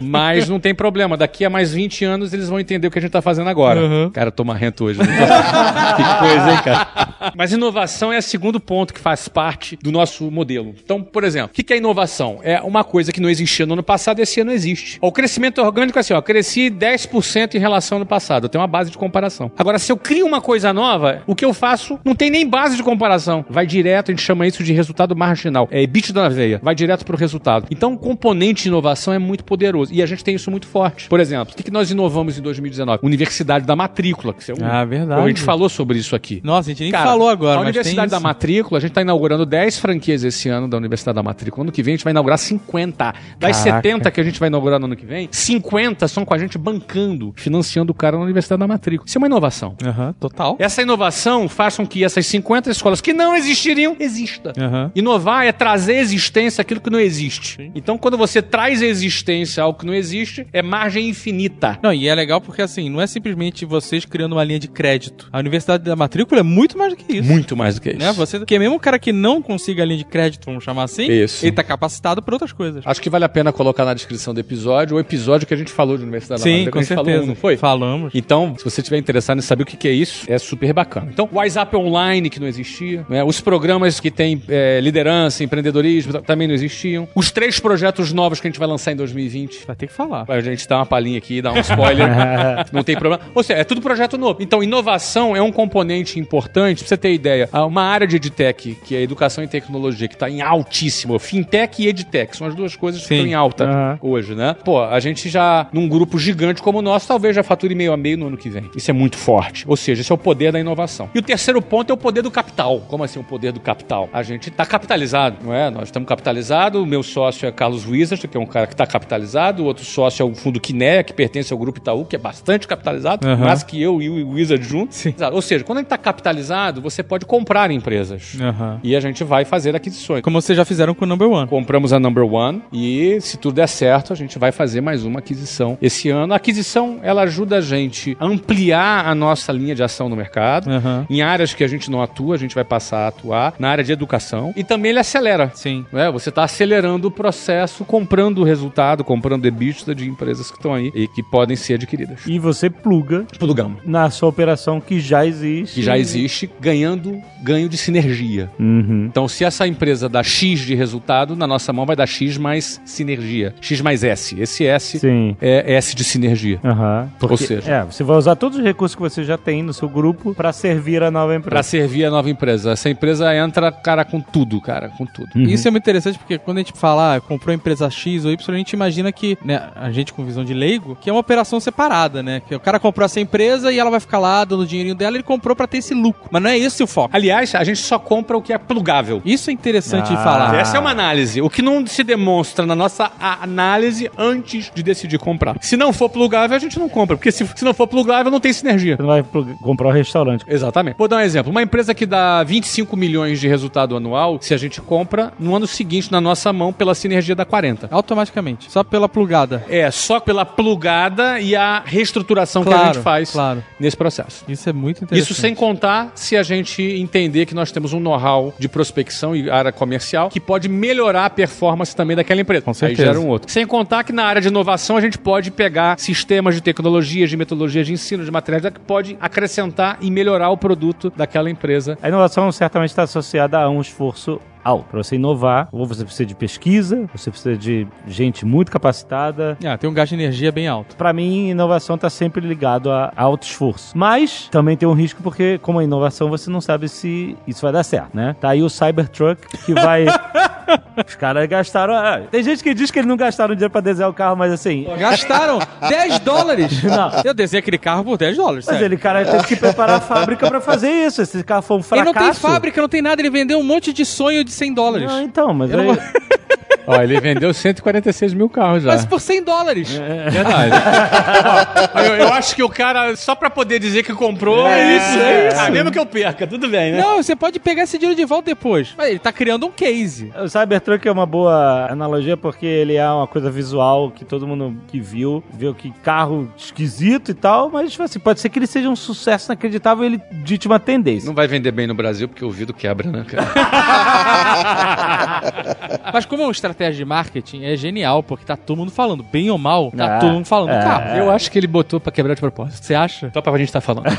Mas não tem problema. Daqui a mais 20 anos eles vão entender o que a gente tá fazendo agora. Cara, eu tô marrento hoje. né? que coisa, hein, cara? Mas inovação é o segundo ponto que faz parte do nosso modelo. Então, por exemplo, o que é inovação? É uma coisa que não existia no ano passado e esse ano existe. O crescimento orgânico é assim, ó, cresci 10% em relação ao ano passado. Eu tenho uma base de comparação. Agora, se eu crio uma coisa nova, o que eu faço não tem nem base de comparação. Vai direto, a gente chama isso de resultado marginal. É bit da veia. Vai direto pro resultado. Então, componente de inovação é muito poderoso. E a gente tem isso muito forte. Por exemplo, o que que nós inovamos em 2019? Universidade da Matrícula. Que é um... Ah, verdade. A gente falou sobre isso aqui. Nossa, a gente nem Cara, falou agora, A Universidade da isso. Matrícula, a gente está inaugurando 10 franquias esse ano da Universidade da Matrícula. Ano que vem a gente vai inaugurar 50. Das Caraca. 70 que a gente vai inaugurar no ano que vem, 50 são com a gente bancando, financiando o cara na Universidade da Matrícula. Isso é uma inovação. Aham, total. Essa inovação faz com que essas 50 escolas que não existiriam, exista. Aham. Inovar é trazer existência aquilo que não existe. Então, quando você traz existência ao que não existe, é margem infinita. Não, e é legal porque assim, não é simplesmente vocês criando uma linha de crédito. A Universidade da Matrícula é muito mais do que isso. Muito mais do que isso. Né? Você, porque mesmo o cara que não consiga a linha de crédito, vamos chamar assim, Isso. ele tá capacitado para outras coisas. Acho que vale a pena colocar na descrição do episódio o episódio que a gente falou de Universidade da Sim, Matrícula. com a gente certeza. falou, não foi? Falamos. Então, se você estiver interessado em saber o que é isso, é super bacana. Então, o WhatsApp Online, que não existia, né? os programas que tem é, liderança, empreendedorismo, também não existiam. Os três projetos novos que a gente vai lançar em 2020. Vai ter que falar. A gente dá uma palhinha aqui, dá um spoiler, não tem problema. Ou seja, é tudo projeto novo. Então, inovação é um componente importante, pra você ter ideia. Há Uma área de EdTech, que é educação e tecnologia, que está em altíssimo. Fintech e EdTech, são as duas coisas que Sim. estão em alta Aham. hoje, né? Pô, a gente já, num grupo gigante como o nosso, talvez já fature meio a meio no ano que vem. Isso é muito forte. Ou seja, esse é o poder da inovação. E o terceiro ponto é o poder do capital. Como assim o poder do capital? A gente está capitalizado, não é? Nós estamos capitalizados. O meu sócio é Carlos Wizard, que é um cara que está capitalizado. O outro sócio é o fundo Quinéia, que pertence ao grupo Itaú, que é bastante capitalizado, Aham. mais que eu e o Wizard juntos. Sim. Ou seja, quando a gente está capitalizado, você pode comprar empresas. Aham. E a gente vai fazer aquisições. Como vocês já fizeram com o Number One. Compramos a Number One e, se tudo der certo, a gente vai fazer mais uma aquisição esse ano. A aquisição, ela ajuda a gente a ampliar a nossa linha de ação no mercado. Aham. Em áreas que a gente não atua, a gente vai passar a atuar. Na área de educação. E também ele acelera. Sim. né? Você está acelerando o processo, comprando o resultado, comprando EBITDA de empresas que estão aí e que podem ser adquiridas. E você pluga Plugamos. na sua operação que já existe. Que já existe, ganhando ganho de sinergia. Uhum. Então, se essa empresa dá X de resultado, na nossa mão vai dar X mais sinergia. X mais S. Esse S Sim. é S de sinergia. Aham. Porque, Ou seja- É, você vai usar todos os recursos que você já tem no seu grupo pra servir a nova empresa. Pra servir a nova empresa. Essa empresa entra, cara, com tudo, cara, com tudo. Isso é muito interessante porque quando a gente fala, ah, comprou a empresa X ou Y, a gente imagina que, né, a gente com visão de leigo, que é uma operação separada, né? Que o cara comprou essa empresa e ela vai ficar lá dando o dinheirinho dela, ele comprou pra ter esse lucro. Mas não é esse o foco. Aliás, a gente só compra o que é plugável. Isso é interessante de Ah. falar. Essa é uma análise. O que não se demonstra na nossa análise antes de decidir comprar. Se não for plugável, a gente não compra. Porque se, se não for plugável, não tem sinergia. Você não vai comprar um restaurante. Exatamente. Vou dar um exemplo. Uma empresa que dá 25 milhões de resultado anual, se a gente compra no ano seguinte na nossa mão pela sinergia da 40. Automaticamente. Só pela plugada. É, só pela plugada e a reestruturação que a Claro, gente faz claro. nesse processo. Isso é muito interessante. Isso sem contar se a gente entender que nós temos um know-how de prospecção e área comercial que pode melhorar a performance também daquela empresa. Com Aí certeza. gera um outro. Sem contar que na área de inovação a gente pode pegar sistemas de tecnologias, de metodologias de ensino, de materiais que pode acrescentar e melhorar o produto daquela empresa. A inovação certamente está associada a um esforço alto. Para você inovar, ou você precisa de pesquisa, você precisa de gente muito capacitada. Ah, tem um gasto de energia bem alto. Para mim, inovação está sempre ligado a alto esforço. Mas também tem um risco porque, como a inovação, você não sabe se isso vai dar certo, né? Tá aí o Cybertruck que vai. Os caras gastaram. ah, Tem gente que diz que eles não gastaram dinheiro para desenhar o carro, mas assim. Gastaram 10 dólares. Não. Eu desenhei aquele carro por 10 dólares. Mas sério. ele, cara, teve que preparar a fábrica para fazer isso. Esse carro foi um Ele fracasso. não tem fábrica, não tem nada. Ele vendeu um monte de sonho de 100 dólares. Não, então, mas Eu aí... não Ó, ele vendeu 146 mil carros já. Mas por 100 dólares. Verdade. Ó, eu, eu acho que o cara, só pra poder dizer que comprou, é, isso. é isso. Ah, mesmo que eu perca, tudo bem, né? Não, você pode pegar esse dinheiro de volta depois. Mas ele tá criando um case. O Cybertruck é uma boa analogia porque ele é uma coisa visual que todo mundo que viu, viu que carro esquisito e tal, mas tipo assim, pode ser que ele seja um sucesso inacreditável e ele dite uma tendência. Não vai vender bem no Brasil porque o vidro quebra, né, cara? Mas como é uma estratégia de marketing, é genial, porque tá todo mundo falando, bem ou mal, tá É, todo mundo falando do é. carro. Eu acho que ele botou pra quebrar de propósito. Você acha? Só pra gente estar falando.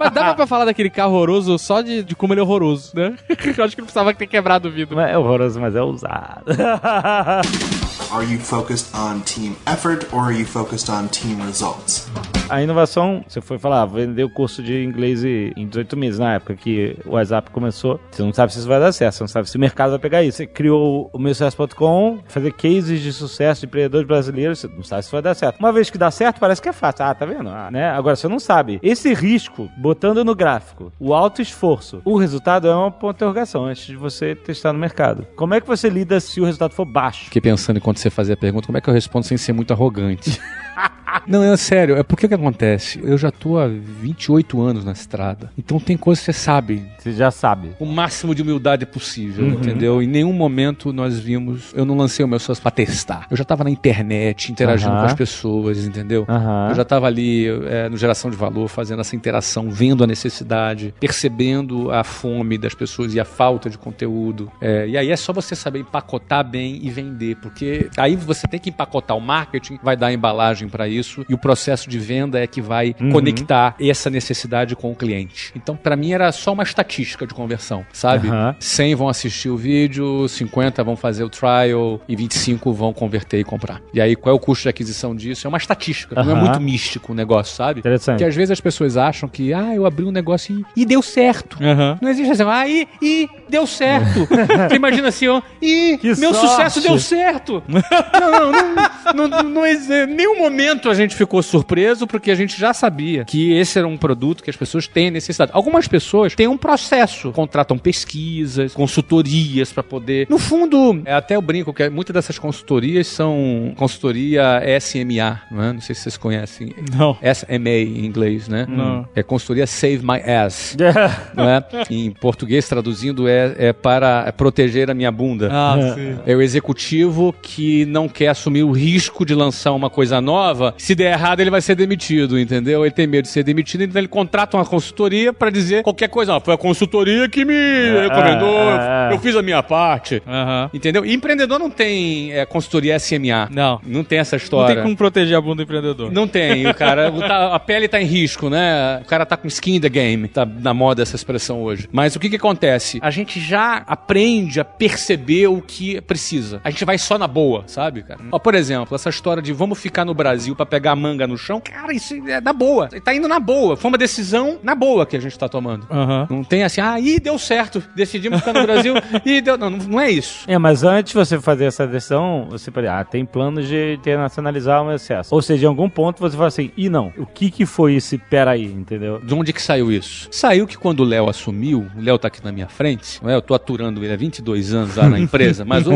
Mas dava pra falar daquele carro horroroso só de, de como ele é horroroso, né? Eu acho que não precisava ter quebrado o vidro. Não é horroroso, mas é ousado. Are you focused on team effort or are you focused on team results? A inovação, você foi falar, vender o curso de inglês em 18 meses, na época que o WhatsApp começou. Você não sabe se isso vai dar certo, você não sabe se o mercado vai pegar isso. Você criou o meusucesso.com, fazer cases de sucesso de empreendedores brasileiros, você não sabe se vai dar certo. Uma vez que dá certo, parece que é fácil. Ah, tá vendo? Ah, né? Agora, você não sabe. Esse risco, botando no gráfico, o alto esforço, o resultado é uma ponto de interrogação antes de você testar no mercado. Como é que você lida se o resultado for baixo? Fiquei pensando enquanto você fazia a pergunta, como é que eu respondo sem ser muito arrogante? Não, é sério, é porque que acontece? Eu já tô há 28 anos na estrada. Então tem coisas que você sabe. Você já sabe. O máximo de humildade possível, entendeu? Em nenhum momento nós vimos. Eu não lancei o meu sócio pra testar. Eu já tava na internet, interagindo Aham. com as pessoas, entendeu? Aham. Eu já tava ali é, no geração de valor, fazendo essa interação, vendo a necessidade, percebendo a fome das pessoas e a falta de conteúdo. É, e aí é só você saber empacotar bem e vender, porque aí você tem que empacotar o marketing, vai dar a embalagem para isso e o processo de venda é que vai Uhum. conectar essa necessidade com o cliente. Então, para mim era só uma estatística de conversão, sabe? Aham. 100 vão assistir o vídeo, 50 vão fazer o trial e 25 vão converter e comprar. E aí, qual é o custo de aquisição disso? É uma estatística, não é muito místico o negócio, sabe? Interessante. Porque às vezes as pessoas acham que, ah, eu abri um negócio e, e deu certo. Aham. Não existe assim, ah, e, e deu certo. Você imagina assim, ó, e Que meu sorte. sucesso deu certo. não, não, não, não, não existe. Em nenhum momento a gente ficou surpreso, porque a gente já sabia que esse era um produto que as pessoas têm necessidade. Algumas pessoas têm um processo, contratam pesquisas, consultorias para poder. No fundo, é, até eu brinco que muitas dessas consultorias são consultoria SMA, não é? Não sei se vocês conhecem. Não. SMA em inglês, né? Não. É consultoria Save My Ass não é? Em português, traduzindo, é, é para proteger a minha bunda. Ah, sim. É o executivo que não quer assumir o risco de lançar uma coisa nova. Se der errado, ele vai ser demitido, entendeu? Ele tem medo de ser demitido, então ele contrata uma consultoria para dizer qualquer coisa. Ah, foi a consultoria que me recomendou, é, é. eu fiz a minha parte. Entendeu? E empreendedor não tem é, consultoria SMA. Não. Não tem essa Não história. tem como proteger a bunda do empreendedor. Não tem, o cara. a pele tá em risco, né? O cara tá com skin in the game. Tá na moda essa expressão hoje. Mas o que que acontece? A gente já aprende a perceber o que precisa. A gente vai só na boa, sabe, cara? Ó, por exemplo, essa história de vamos ficar no Brasil pra pegar a manga no chão. Cara, isso é da boa. Tá indo na boa. Foi uma decisão na boa que a gente tá tomando. Aham. Não tem assim, ah, ih, deu certo. Decidimos ficar no Brasil e deu. Não, não é isso. É, mas antes de você fazer essa decisão, você pode, ah, tem planos de internacionalizar o meu acesso. Ou seja, em algum ponto você fala assim, e não, o que que foi esse peraí, entendeu? De onde que saiu isso? Saiu que quando o Léo assumiu, o Léo tá aqui na minha frente, é? eu tô aturando ele há 22 anos lá na empresa, mas o,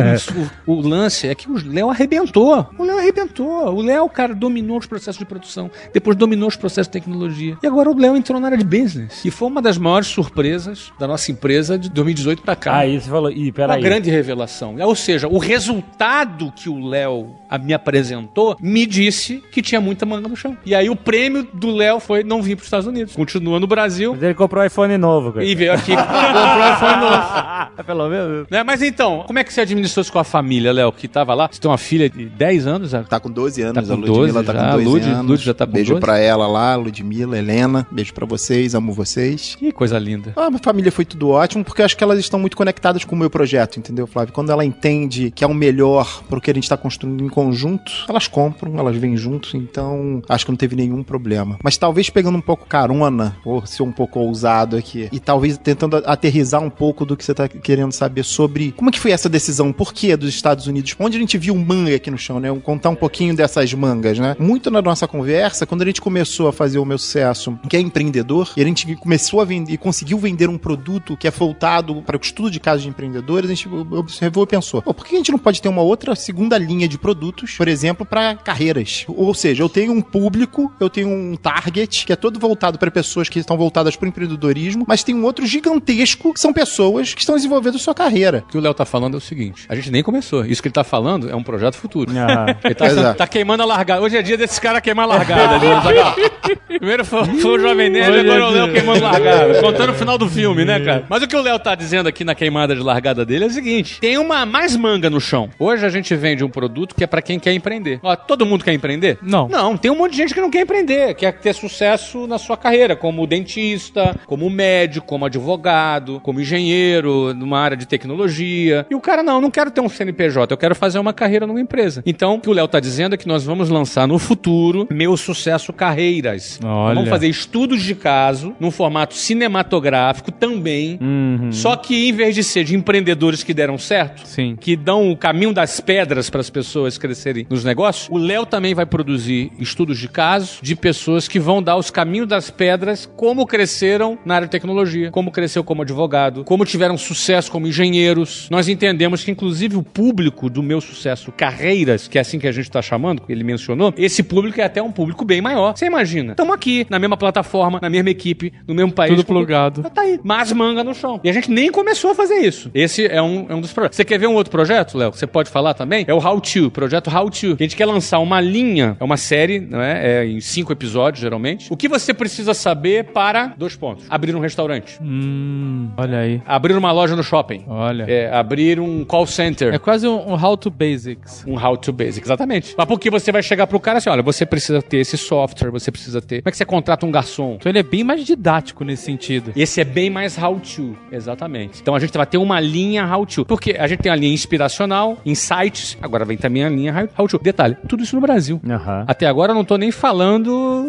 o- o lance é que o Léo arrebentou. O Léo arrebentou. O Léo, cara, dominou os processos de produção, depois dominou os processos de tecnologia. E agora o Léo entrou na área de business. E foi uma das maiores surpresas da nossa empresa de 2018 pra cá. Aí você falou, ih, Uma peraí. grande revelação. Ou seja, o resultado que o Léo a- me apresentou me disse que tinha muita manga no chão. E aí o prêmio do Léo foi não vir para os Estados Unidos. Continua no Brasil Mas ele comprou um iPhone novo, cara. e veio aqui comprou o iPhone novo. Ah, Pelo menos. Né? Mas então, como é que você administrou isso com a família, Léo, que tava lá? Você tem uma filha de 10 anos? a- Tá com 12 anos, Tá a com Ludmilla 12 tá com 12 Lud- anos. Lud já tá com Beijo 12? pra ela lá, Ludmilla, Helena. Beijo pra vocês, amo vocês. Que coisa linda. Ah, minha família foi tudo ótimo, porque eu acho que elas estão muito conectadas com o meu projeto, entendeu, Flávio? Quando ela entende que é o melhor pro que a gente tá construindo em conjunto, elas compram, elas vêm juntos, então acho que não teve nenhum problema. Mas talvez pegando um pouco carona, ou ser um pouco ousado aqui, e talvez tentando aterrizar um pouco do que você tá querendo saber sobre como que foi essa decisão, por que dos Estados Unidos? Onde a gente viu manga aqui no chão, né? Vou contar um pouquinho dessas mangas, né? Muito na nossa conversa, quando a gente começou a fazer o meu sucesso, que é empreendedor, e a gente começou a vender, e conseguiu vender um produto que é voltado para o estudo de casos de empreendedores, a gente observou e pensou, "Pô, por que a gente não pode ter uma outra segunda linha de produtos, por exemplo, para carreiras? Ou seja, eu tenho um público, eu tenho um target que é todo voltado para pessoas que estão voltadas para o empreendedorismo, mas tem um outro gigantesco que são pessoas que estão desenvolvendo sua carreira. O que o Léo tá falando é o seguinte: a gente nem começou. Isso que ele tá falando é um projeto futuro. Aham. Ele tá, tá queimando a largada. Hoje é dia desses caras queimar largada. né? Primeiro foi, foi o Jovem Nerd, agora o Léo queimando largada. Contando o final do filme, né, cara? Mas o que o Léo tá dizendo aqui na queimada de largada dele é o seguinte: tem uma mais manga no chão. Hoje a gente vende um produto que é pra quem quer empreender. Ó, todo mundo quer empreender? Não. Não, tem um monte de gente que não quer empreender, quer ter sucesso na sua carreira, como dentista, como médico, como advogado, como engenheiro, numa área de tecnologia. E o cara, não, não quero ter um CNPJ, eu quero fazer uma carreira numa empresa. Então, o que o Léo tá dizendo é que nós vamos lançar no futuro Meu Sucesso Carreiras. Olha. Vamos fazer estudos de caso, num formato cinematográfico também. Uhum. Só que em vez de ser de empreendedores que deram certo, Sim. que dão o caminho das pedras para as pessoas crescerem nos negócios, o Léo também vai produzir estudos de casos de pessoas que vão dar os caminhos das pedras, como cresceram na área de tecnologia, como cresceu como advogado, como tiveram sucesso como engenheiros. Nós entendemos que, inclusive, o público do meu sucesso carreiras, que é assim que a gente está chamando, ele mencionou, esse público é até um público bem maior. Você imagina? Estamos aqui, na mesma plataforma, na mesma equipe, no mesmo país. Tudo plugado. Tá aí, mas manga no chão. E a gente nem começou a fazer isso. Esse é um, é um dos projetos. Você quer ver um outro projeto, Léo? Você pode falar também? É o How To, projeto How To. A gente quer lançar uma linha, é uma série, não é? É em cinco episódios, geralmente. O que você precisa saber para, dois pontos, abrir um restaurante, Hum, olha aí. abrir uma loja no shopping, Olha. é, abrir um call center. É quase um, um How to Basics. Um how to basic, exatamente. Mas porque você vai chegar pro cara assim, olha, você precisa ter esse software, você precisa ter. Como é que você contrata um garçom? Então ele é bem mais didático nesse sentido. Esse é bem mais how to, exatamente. Então a gente vai ter uma linha how to. Porque a gente tem a linha inspiracional, insights, agora vem também a linha how- to. Detalhe, tudo isso no Brasil. Até agora eu não tô nem falando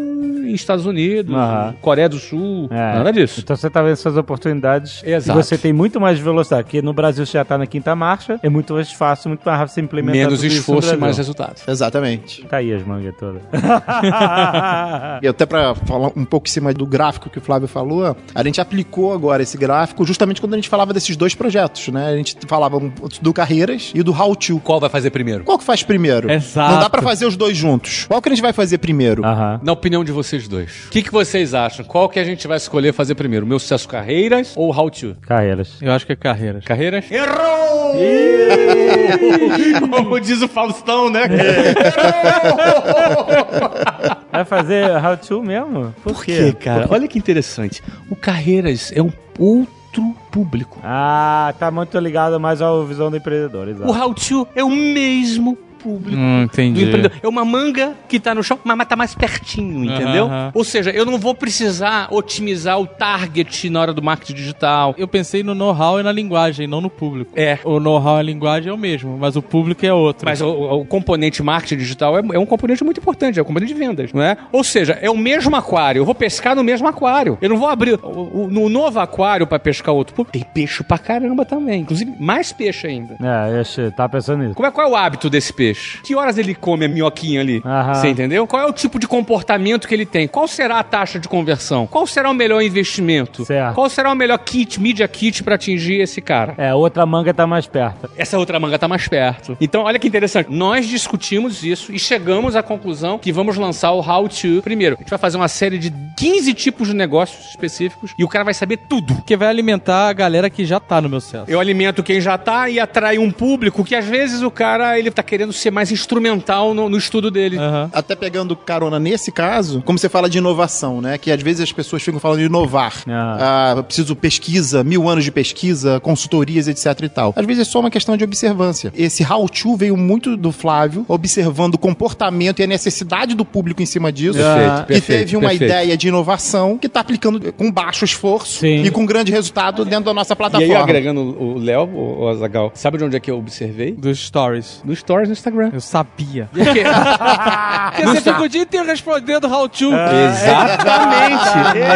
em Estados Unidos. Coreia do Sul, É. nada disso. Então você tá vendo essas oportunidades. Exato. E você tem muito mais velocidade. Porque no Brasil você já tá na quinta marcha. É muito mais fácil, muito mais rápido você implementar Menos tudo isso no esforço e mais resultado. Exatamente. Tá aí as mangas todas. E até pra falar um pouco em cima do gráfico que o Flávio falou, a gente aplicou agora esse gráfico justamente quando a gente falava desses dois projetos, né? A gente falava do Carreiras e do How To. Qual vai fazer primeiro? Qual que faz primeiro? Exato. Não dá pra fazer os dois juntos. Qual que a gente vai fazer primeiro? Aham. Na opinião de vocês dois, o que, que vocês acham? Qual que a gente vai escolher fazer primeiro? Meu sucesso carreiras ou how to? Carreiras. Eu acho que é carreiras. Carreiras? Errou! Como diz o Faustão, né? Vai fazer how to mesmo? Por, Por quê, cara? Olha que interessante. O Carreiras é um outro público. Ah, tá muito ligado mais à visão do empreendedor, exato. O How To é o mesmo público. Hum, entendi. É uma manga que tá no chão, mas tá mais pertinho, entendeu? Aham. Ou seja, eu não vou precisar otimizar o target na hora do marketing digital. Eu pensei no know-how e na linguagem, não no público. É. O know-how e a linguagem é o mesmo, mas o público é outro. Mas o, o componente marketing digital é, é um componente muito importante, é um componente de vendas, não é? Ou seja, é o mesmo aquário, eu vou pescar no mesmo aquário. Eu não vou abrir o, o- no novo aquário pra pescar outro. Pô, tem peixe pra caramba também, inclusive mais peixe ainda. É, eu achei, tava pensando nisso. Como é, qual é o hábito desse peixe? Que horas ele come a minhoquinha ali? Aham. Você entendeu? Qual é o tipo de comportamento que ele tem? Qual será a taxa de conversão? Qual será o melhor investimento? Certo. Qual será o melhor kit, media kit pra atingir esse cara? É, outra manga tá mais perto. Essa outra manga tá mais perto. Então, olha que interessante. Nós discutimos isso e chegamos à conclusão que vamos lançar o How To. Primeiro, a gente vai fazer uma série de 15 tipos de negócios específicos e o cara vai saber tudo. Porque vai alimentar a galera que já tá no meu sucesso. Eu alimento quem já tá e atrai um público que às vezes o cara ele tá querendo ser mais instrumental no, no estudo dele. Aham. Até pegando carona nesse caso, como você fala de inovação, né? Que às vezes as pessoas ficam falando de inovar. Ah. Ah, eu preciso pesquisa, mil anos de pesquisa, consultorias, etc e tal. Às vezes é só uma questão de observância. Esse how to veio muito do Flávio, observando o comportamento e a necessidade do público em cima disso. Perfeito, que perfeito, teve uma perfeito. ideia de inovação que tá aplicando com baixo esforço Sim. e com grande resultado dentro da nossa E aí, plataforma. agregando o Léo, o Azagal, sabe de onde é que eu observei? Dos stories. No Stories no Instagram. Eu sabia. Por quê? Porque você fica o dia inteiro respondendo how to. Exatamente,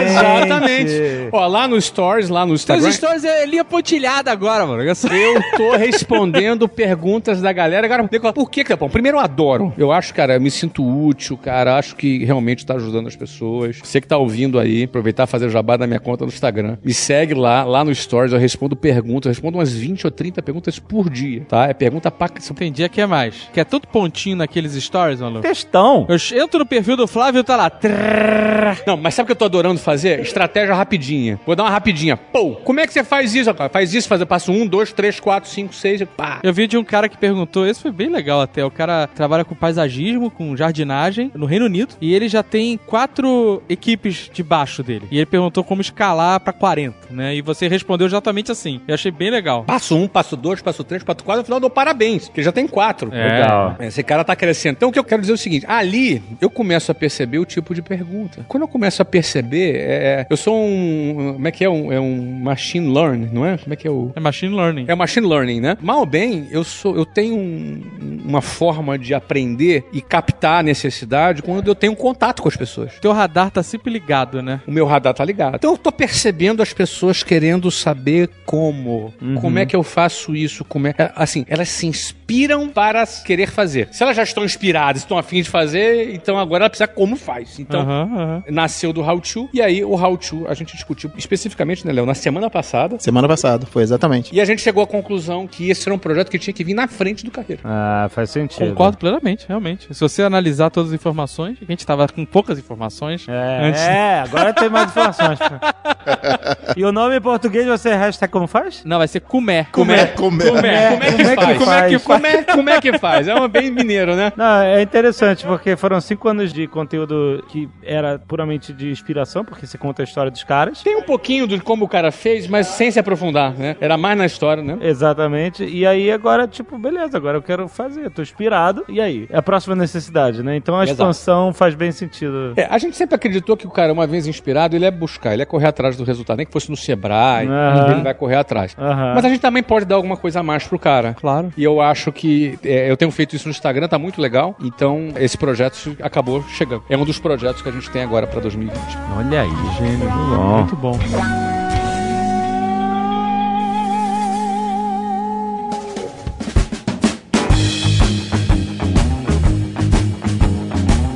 exatamente. Ó, lá no Stories, lá no Teus Instagram, stories é linha pontilhada agora, mano. Eu tô respondendo perguntas da galera. Agora, por que, Clepão? Primeiro, eu adoro. Eu acho, cara, eu me sinto útil, cara. Acho que realmente tá ajudando as pessoas. Você que tá ouvindo aí, aproveitar e fazer o jabá da minha conta no Instagram. Me segue lá, lá no Stories. Eu respondo perguntas. Eu respondo umas 20 ou 30 perguntas por dia, tá? É pergunta pra... Tem dia que é mais. Stories, que é todo pontinho naqueles stories, maluco. Textão. Eu entro no perfil do Flávio e tá lá. trrr. Não, mas sabe o que eu tô adorando fazer? Estratégia rapidinha. Vou dar uma rapidinha. Pô, como é que você faz isso? cara? Faz isso, faz, eu passo um, dois, três, quatro, cinco, seis, e pá. Eu vi de um cara que perguntou, esse foi bem legal até. O cara trabalha com paisagismo, com jardinagem no Reino Unido, e ele já tem quatro equipes debaixo dele. E ele perguntou como escalar pra 40, né? E você respondeu exatamente assim. Eu achei bem legal. Passo um, passo dois, passo três, passo quatro, no final eu dou parabéns, porque já tem quatro. É. Legal. Esse cara tá crescendo. Então o que eu quero dizer é o seguinte: ali eu começo a perceber o tipo de pergunta. Quando eu começo a perceber, é, eu sou um. Como é que é? Um, é um machine learning, não é? Como é que é o. É machine learning. É machine learning, né? Mal ou bem, eu sou, eu tenho um- uma forma de aprender e captar a necessidade quando eu tenho contato com as pessoas. Teu radar tá sempre ligado, né? O meu radar tá ligado. Então eu tô percebendo as pessoas querendo saber como. Como é que eu faço isso? Como é. Assim, elas se inspiram para querer fazer. Se elas já estão inspiradas, estão afim de fazer, então agora ela precisa como faz. Então. Aham, aham. Nasceu do How To, e aí o How To a gente discutiu especificamente, né, Léo, na semana passada. Semana passada, foi exatamente. E a gente chegou à conclusão que esse era um projeto que tinha que vir na frente do carreira. Ah, faz sentido. Concordo plenamente, realmente. Se você analisar todas as informações, a gente tava com poucas informações É, antes. é, agora tem mais informações. e o nome em português você hashtag como faz? Não, vai ser Cumé. Como é, comer. como é, como é que Como é que faz? Como é que, faz? como é, como é que faz? É uma bem mineiro, né? Não, é interessante porque foram cinco anos de conteúdo que era puramente de inspiração, porque você conta a história dos caras. Tem um pouquinho de como o cara fez, mas sem se aprofundar, né? Era mais na história, né? Exatamente. E aí agora, tipo, beleza, agora eu quero fazer, tô inspirado. E aí? É a próxima necessidade, né? Então a Exato. expansão faz bem sentido. É, a gente sempre acreditou que o cara, uma vez inspirado, ele é buscar, ele é correr atrás do resultado. Nem que fosse no Sebrae, Aham. ele vai correr atrás. Aham. Mas a gente também pode dar alguma coisa a mais pro cara. Claro. E eu acho que é, eu tenho feito isso no Instagram, tá muito legal. Então, esse projeto acabou chegando. É um dos projetos que a gente tem agora pra 2020. Olha aí, gênio. Bom. Muito bom.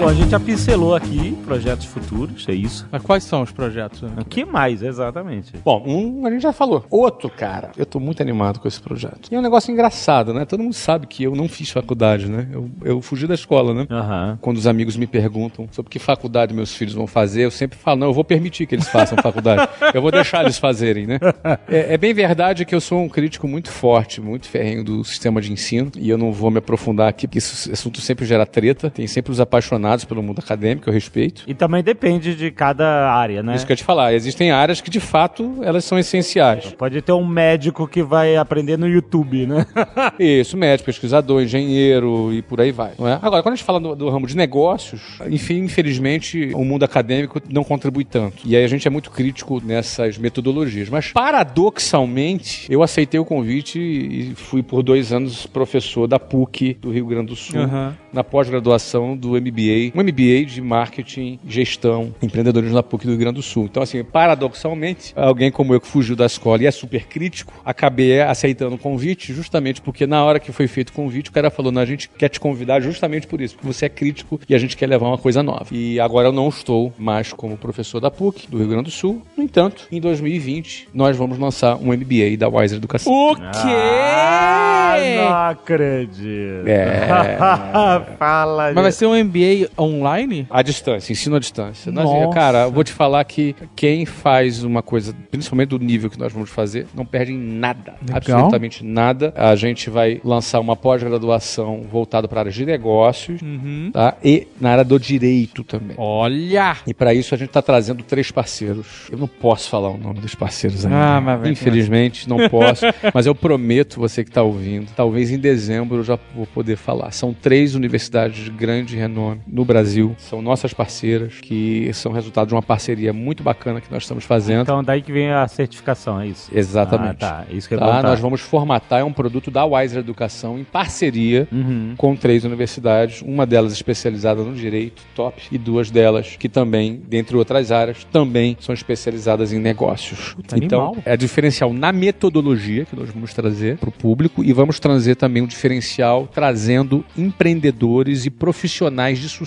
Bom, a gente já pincelou aqui projetos futuros, é isso. Mas quais são os projetos? né? O que mais, exatamente? Bom, um a gente já falou. Outro, cara, eu tô muito animado com esse projeto. E é um negócio engraçado, né? Todo mundo sabe que eu não fiz faculdade, né? Eu, eu fugi da escola, né? Aham. Quando os amigos me perguntam sobre que faculdade meus filhos vão fazer, eu sempre falo, não, eu vou permitir que eles façam faculdade. Eu vou deixar eles fazerem, né? É, é bem verdade que eu sou um crítico muito forte, muito ferrenho do sistema de ensino, e eu não vou me aprofundar aqui, porque esse assunto sempre gera treta. Tem sempre os apaixonados pelo mundo acadêmico, eu respeito. E também depende de cada área, né? Isso que eu ia te falar, existem áreas que de fato elas são essenciais. Pode ter um médico que vai aprender no YouTube, né? Isso, médico, pesquisador, engenheiro e por aí vai. É? Agora, quando a gente fala do, do ramo de negócios, enfim, infelizmente, o mundo acadêmico não contribui tanto. E aí a gente é muito crítico nessas metodologias. Mas, paradoxalmente, eu aceitei o convite e fui por dois anos professor da PUC do Rio Grande do Sul, Aham. na pós-graduação do MBA, um MBA de marketing, gestão, empreendedorismo na PUC do Rio Grande do Sul. Então, assim, paradoxalmente, alguém como eu que fugiu da escola e é super crítico, acabei aceitando o convite justamente porque na hora que foi feito o convite, o cara falou, não, a gente quer te convidar justamente por isso, porque você é crítico e a gente quer levar uma coisa nova. E agora eu não estou mais como professor da PUC do Rio Grande do Sul. No entanto, em 2020, nós vamos lançar um MBA da Wiser Educação. O quê? Ah, não acredito. É. Fala, Mas vai ser um MBA online? À distância, ensino à distância. Nós- Nossa. cara, eu vou te falar que quem faz uma coisa, principalmente do nível que nós vamos fazer, não perde em nada. Legal. Absolutamente nada. A gente vai lançar uma pós-graduação voltada para a área de negócios Uhum. tá? e na área do direito também. Olha! E para isso a gente está trazendo três parceiros. Eu não posso falar o nome dos parceiros ainda. Ah, mas vai- Infelizmente não posso, mas eu prometo você que está ouvindo, talvez em dezembro eu já vou poder falar. São três universidades de grande renome no Brasil, são nossas parceiras, que são resultado de uma parceria muito bacana que nós estamos fazendo. Então daí que vem a certificação, é isso? Exatamente. Ah, tá. Isso que ia Tá, nós vamos formatar é um produto da Wiser Educação em parceria Uhum. com três universidades, uma delas especializada no direito, top, e duas delas que também, dentre outras áreas, também são especializadas em negócios. Puta, então, animal. é diferencial na metodologia que nós vamos trazer para o público e vamos trazer também um diferencial trazendo empreendedores e profissionais de sucesso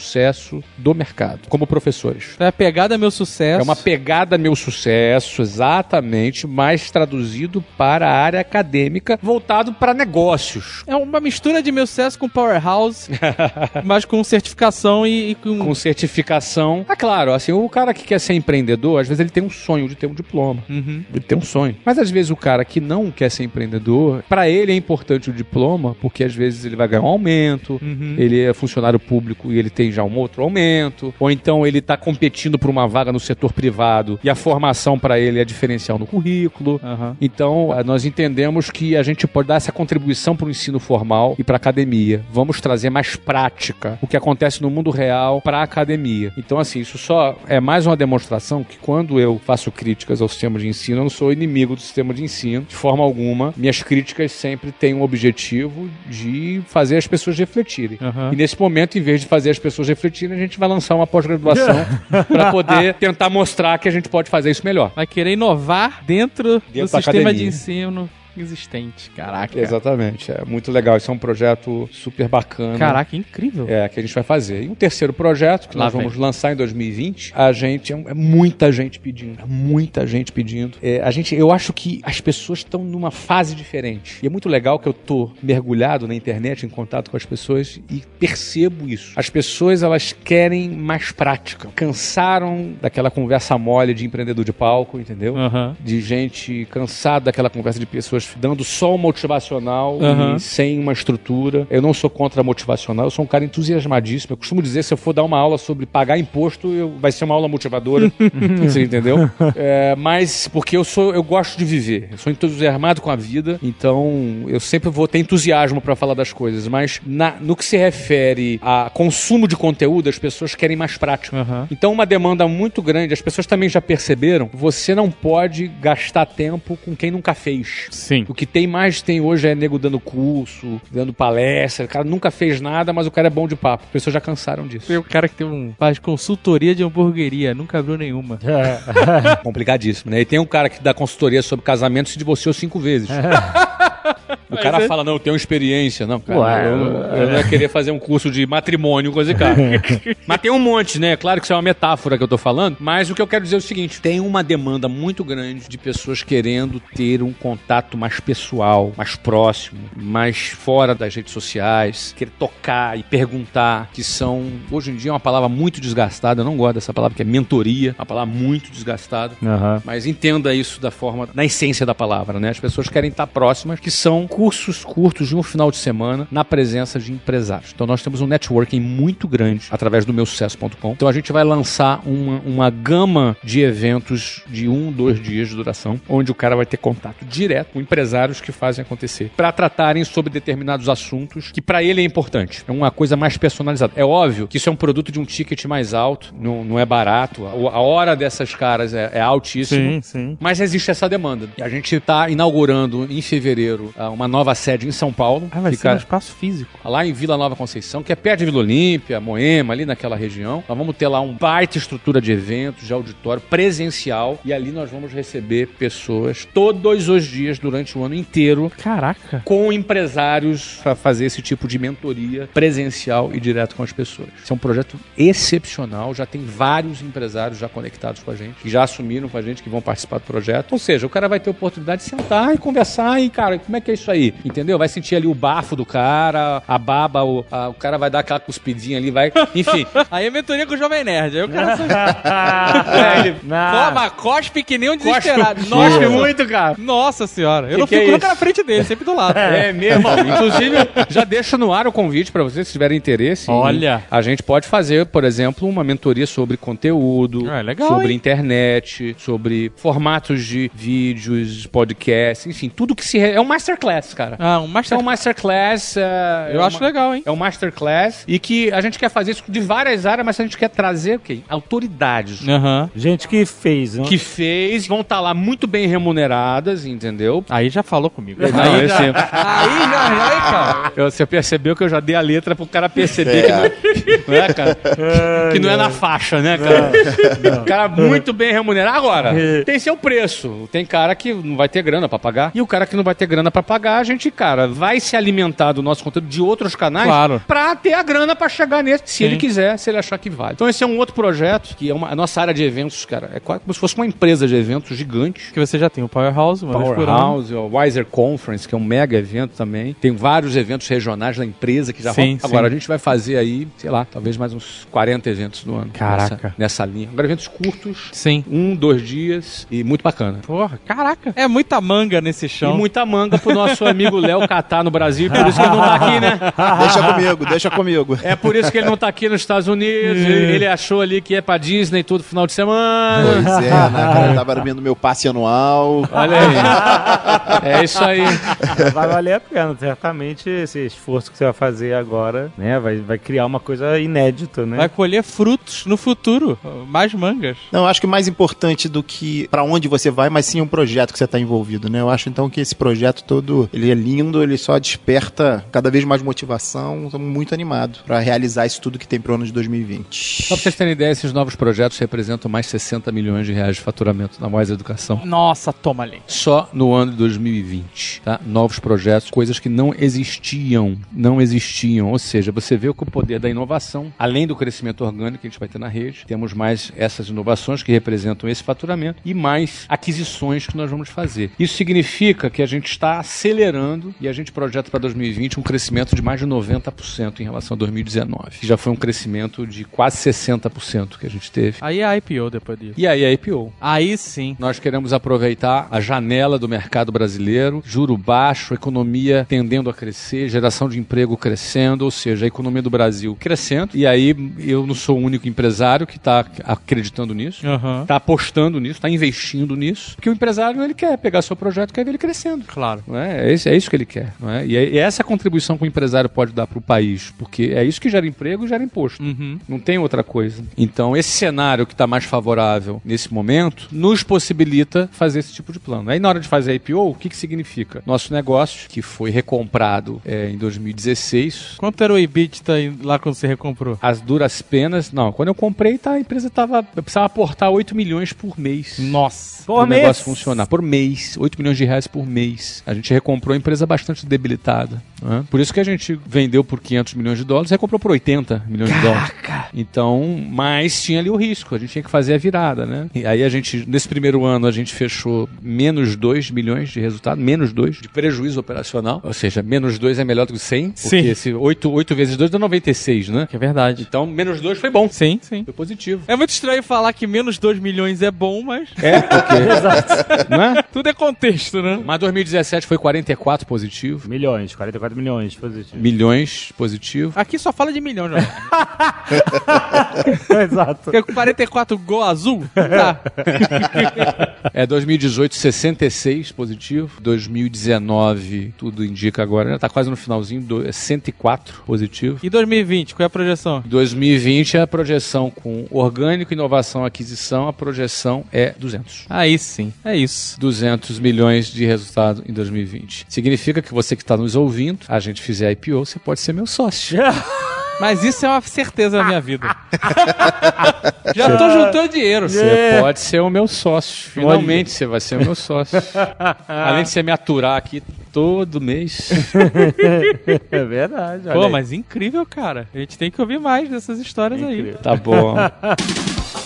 do mercado, como professores. É a pegada meu sucesso. É uma pegada meu sucesso, exatamente, mais traduzido para a área acadêmica, voltado para negócios. É uma mistura de meu sucesso com Powerhouse, mas com certificação e, e com... Com certificação. Ah, claro, assim, o cara que quer ser empreendedor, às vezes ele tem um sonho de ter um diploma. Uhum. Ele tem um sonho. Mas às vezes o cara que não quer ser empreendedor, para ele é importante o diploma, porque às vezes ele vai ganhar um aumento, Uhum. ele é funcionário público e ele tem já um outro aumento, ou então ele tá competindo por uma vaga no setor privado e a formação para ele é diferencial no currículo. Aham. Então, eh, nós entendemos que a gente pode dar essa contribuição para o ensino formal e para a academia. Vamos trazer mais prática, o que acontece no mundo real, para a academia. Então, assim, isso só é mais uma demonstração que quando eu faço críticas ao sistema de ensino, eu não sou inimigo do sistema de ensino, de forma alguma. Minhas críticas sempre têm um objetivo de fazer as pessoas refletirem. Aham. E nesse momento, em vez de fazer as pessoas refletirem, a gente vai lançar uma pós-graduação para poder tentar mostrar que a gente pode fazer isso melhor. Vai querer inovar dentro, Dentro do sistema de academia. ensino existente. Caraca. Exatamente, é muito legal. Isso é um projeto super bacana. Caraca, incrível. É, que a gente vai fazer. E um terceiro projeto que Lá nós vem. vamos lançar em 2020, a gente, é, é muita gente pedindo, é muita gente pedindo. É, a gente, eu acho que as pessoas estão numa fase diferente. E é muito legal que eu tô mergulhado na internet, em contato com as pessoas e percebo isso. As pessoas, elas querem mais prática. Cansaram daquela conversa mole de empreendedor de palco, entendeu? Aham. de gente cansada daquela conversa de pessoas dando só um motivacional Aham. e sem uma estrutura. Eu não sou contra motivacional, eu sou um cara entusiasmadíssimo. Eu costumo dizer, se eu for dar uma aula sobre pagar imposto, eu- vai ser uma aula motivadora. Você entendeu? É, mas porque eu sou, eu gosto de viver. Eu sou entusiasmado com a vida, então eu sempre vou ter entusiasmo para falar das coisas. Mas na- no que se refere a consumo de conteúdo, as pessoas querem mais prática. Aham. Então, uma demanda muito grande, as pessoas também já perceberam, você não pode gastar tempo com quem nunca fez. Sim. O que tem mais tem hoje é nego dando curso, dando palestra. O cara nunca fez nada, mas o cara é bom de papo. As pessoas já cansaram disso. Tem o cara que tem um, faz consultoria de hamburgueria, nunca abriu nenhuma. Complicadíssimo, né? E tem um cara que dá consultoria sobre casamento e se divorciou cinco vezes. O cara fala, não, eu tenho experiência. Não, cara, eu, eu não ia querer fazer um curso de matrimônio, coisa e cara. mas tem um monte, né? Claro que isso é uma metáfora que eu tô falando, mas o que eu quero dizer é o seguinte: tem uma demanda muito grande de pessoas querendo ter um contato mais pessoal, mais próximo, mais fora das redes sociais, querer tocar e perguntar, que são, hoje em dia, é uma palavra muito desgastada. Eu não gosto dessa palavra, que é mentoria, uma palavra muito desgastada. Aham. Mas entenda isso da forma, na essência da palavra, né? As pessoas querem estar próximas, que são cursos curtos de um final de semana na presença de empresários. Então nós temos um networking muito grande através do meusucesso.com. Então a gente vai lançar uma, uma gama de eventos de um, dois dias de duração, onde o cara vai ter contato direto com empresários que fazem acontecer, para tratarem sobre determinados assuntos que para ele é importante. É uma coisa mais personalizada. É óbvio que isso é um produto de um ticket mais alto, não, não é barato. A, a hora dessas caras é, é altíssima. Sim, sim. Mas existe essa demanda. E a gente está inaugurando em fevereiro ah, uma nova sede em São Paulo. Ah, vai ser Fica no espaço físico. lá em Vila Nova Conceição, que é perto de Vila Olímpia, Moema, ali naquela região. Nós vamos ter lá um baita estrutura de eventos, de auditório presencial. E ali nós vamos receber pessoas todos os dias durante o ano inteiro Caraca. com empresários para fazer esse tipo de mentoria presencial e direto com as pessoas. Esse é um projeto excepcional, já tem vários empresários já conectados com a gente, que já assumiram com a gente que vão participar do projeto. Ou seja, o cara vai ter oportunidade de sentar e conversar e, cara, como é que é isso aí? Entendeu? Vai sentir ali o bafo do cara, a baba, o, a- o cara vai dar aquela cuspidinha ali, vai. Enfim. Aí é mentoria com o Jovem Nerd. Aí o cara só é, ele toma, cospe que nem um desesperado. cospe Nossa, muito, cara. Nossa senhora. Eu Que não que é fico nunca isso? na frente dele, sempre do lado. É mesmo. Inclusive, já deixo no ar o convite para vocês, se tiverem interesse. Olha. A gente pode fazer, por exemplo, uma mentoria sobre conteúdo, Ah, legal, sobre hein? internet, sobre formatos de vídeos, podcasts, enfim, tudo que se. re- É um masterclass, cara. Ah, um Isso master... é um masterclass. é, Eu é acho uma- legal, hein? É um masterclass e que a gente quer fazer isso de várias áreas, mas a gente quer trazer o quê? Autoridades. Aham. Gente que fez, né? Que fez, vão estar lá muito bem remuneradas, entendeu? Aí já falou comigo. Não, aí, eu já, sempre. aí já, aí, cara. Você percebeu que eu já dei a letra pro cara perceber que não, não é, cara? que não é na faixa, né, cara? O cara muito bem remunerado. Agora, tem seu preço. Tem cara que não vai ter grana pra pagar e o cara que não vai ter grana pra pagar chegar, a gente, cara, vai se alimentar do nosso conteúdo de outros canais Claro. pra ter a grana pra chegar nesse, se Sim. ele quiser, se ele achar que vale. Então esse é um outro projeto, que é uma, a nossa área de eventos, cara, é quase como se fosse uma empresa de eventos gigante. Que você já tem o Powerhouse, uma. Powerhouse, o Wiser Conference, que é um mega evento também. Tem vários eventos regionais da empresa que já Sim, rolam. Agora, sim. a gente vai fazer aí, sei lá, talvez mais uns 40 eventos no ano. Caraca. Nessa, nessa linha. Agora, eventos curtos, Sim. um, dois dias e muito bacana. Porra, caraca. É muita manga nesse E chão. muita manga pro nosso amigo Léo catar no Brasil, por isso que ele não tá aqui, né? Deixa comigo, deixa comigo. É por isso que ele não tá aqui nos Estados Unidos. ele, ele achou ali que ia pra Disney todo final de semana. Pois é, né, cara? Eu tava dormindo meu passe anual. Olha aí. É isso aí. Vai valer a pena, certamente esse esforço que você vai fazer agora, né? Vai, vai criar uma coisa inédita, né? Vai colher frutos no futuro. Mais mangas. Não, eu acho que mais importante do que pra onde você vai, mas sim um projeto que você tá envolvido, né? Eu acho então que esse projeto todo, ele é lindo, ele só desperta cada vez mais motivação. Estamos muito animados pra realizar isso tudo que tem pro ano de 2020. Só pra vocês terem ideia, esses novos projetos representam mais 60 milhões de reais de faturamento na Mais Educação. Nossa, toma ali. Só no ano de 2020, tá? Novos projetos, coisas que não existiam, não existiam. Ou seja, você vê que o poder da inovação, além do crescimento orgânico que a gente vai ter na rede, temos mais essas inovações que representam esse faturamento e mais aquisições que nós vamos fazer. Isso significa que a gente está acelerando e a gente projeta para 2020 um crescimento de mais de 90% em relação a 2019, que já foi um crescimento de quase 60% que a gente teve. Aí é a IPO depois disso. E aí a IPO. Aí sim. Nós queremos aproveitar a janela do mercado brasileiro, juro baixo, economia tendendo a crescer, geração de emprego crescendo, ou seja, a economia do Brasil crescendo. E aí eu não sou o único empresário que está acreditando nisso, está apostando nisso, está investindo nisso, porque o empresário ele quer pegar seu projeto, quer ver ele crescendo. Claro. Não é? É, isso, é isso que ele quer. É? E é, e é essa a contribuição que o empresário pode dar para o país, porque é isso que gera emprego e gera imposto. Uhum. Não tem outra coisa. Então, esse cenário que está mais favorável nesse momento nos possibilita fazer esse tipo de plano. Aí, na hora de fazer a IPO, o que, que significa? Nosso negócio, que foi recomprado é, em 2016, Quanto era o EBITDA lá quando você recomprou? as duras penas. Não, quando eu comprei, tá, a empresa tava. Eu precisava aportar 8 milhões por mês. Nossa. Por o mês? negócio funcionar. Por mês. 8 milhões de reais por mês. A gente recomprou a empresa bastante debilitada. né? Por isso que a gente vendeu por 500 milhões de dólares recomprou por 80 milhões de dólares. Então, mas tinha ali o risco. A gente tinha que fazer a virada, né? E aí a gente, nesse primeiro ano, a gente fechou menos 2 milhões de resultado, menos 2 de prejuízo operacional. Ou seja, menos 2 é melhor do que 100. Sim. Porque esse 8, 8 vezes 2 dá 96, né? Que é verdade. Então, menos 2 foi bom. Sim, sim. Foi positivo. É muito estranho falar que menos 2 milhões é bom, mas É, porque. não é? tudo é contexto, né? Mas 2017 foi 44 positivo. Milhões, 44 milhões positivo. Milhões positivo. Aqui só fala de milhão, já. Exato. Porque com 44 gol azul, tá. É 2018, 66 positivo. 2019, tudo indica agora, né? Tá quase no finalzinho, do- é 104 positivo. E 2020, qual é a projeção? 2020 a projeção com orgânico, inovação, aquisição, a projeção é 200. Aí sim, é isso. 200 milhões de resultado em 2020. Significa que você que está nos ouvindo, a gente fizer IPO, você pode ser meu sócio. Mas isso é uma certeza na minha vida. Já tô juntando dinheiro. Você pode ser o meu sócio. Finalmente você vai ser o meu sócio. Além de você me aturar aqui todo mês. É verdade. Pô, mas incrível, cara. A gente tem que ouvir mais dessas histórias aí. Tá bom.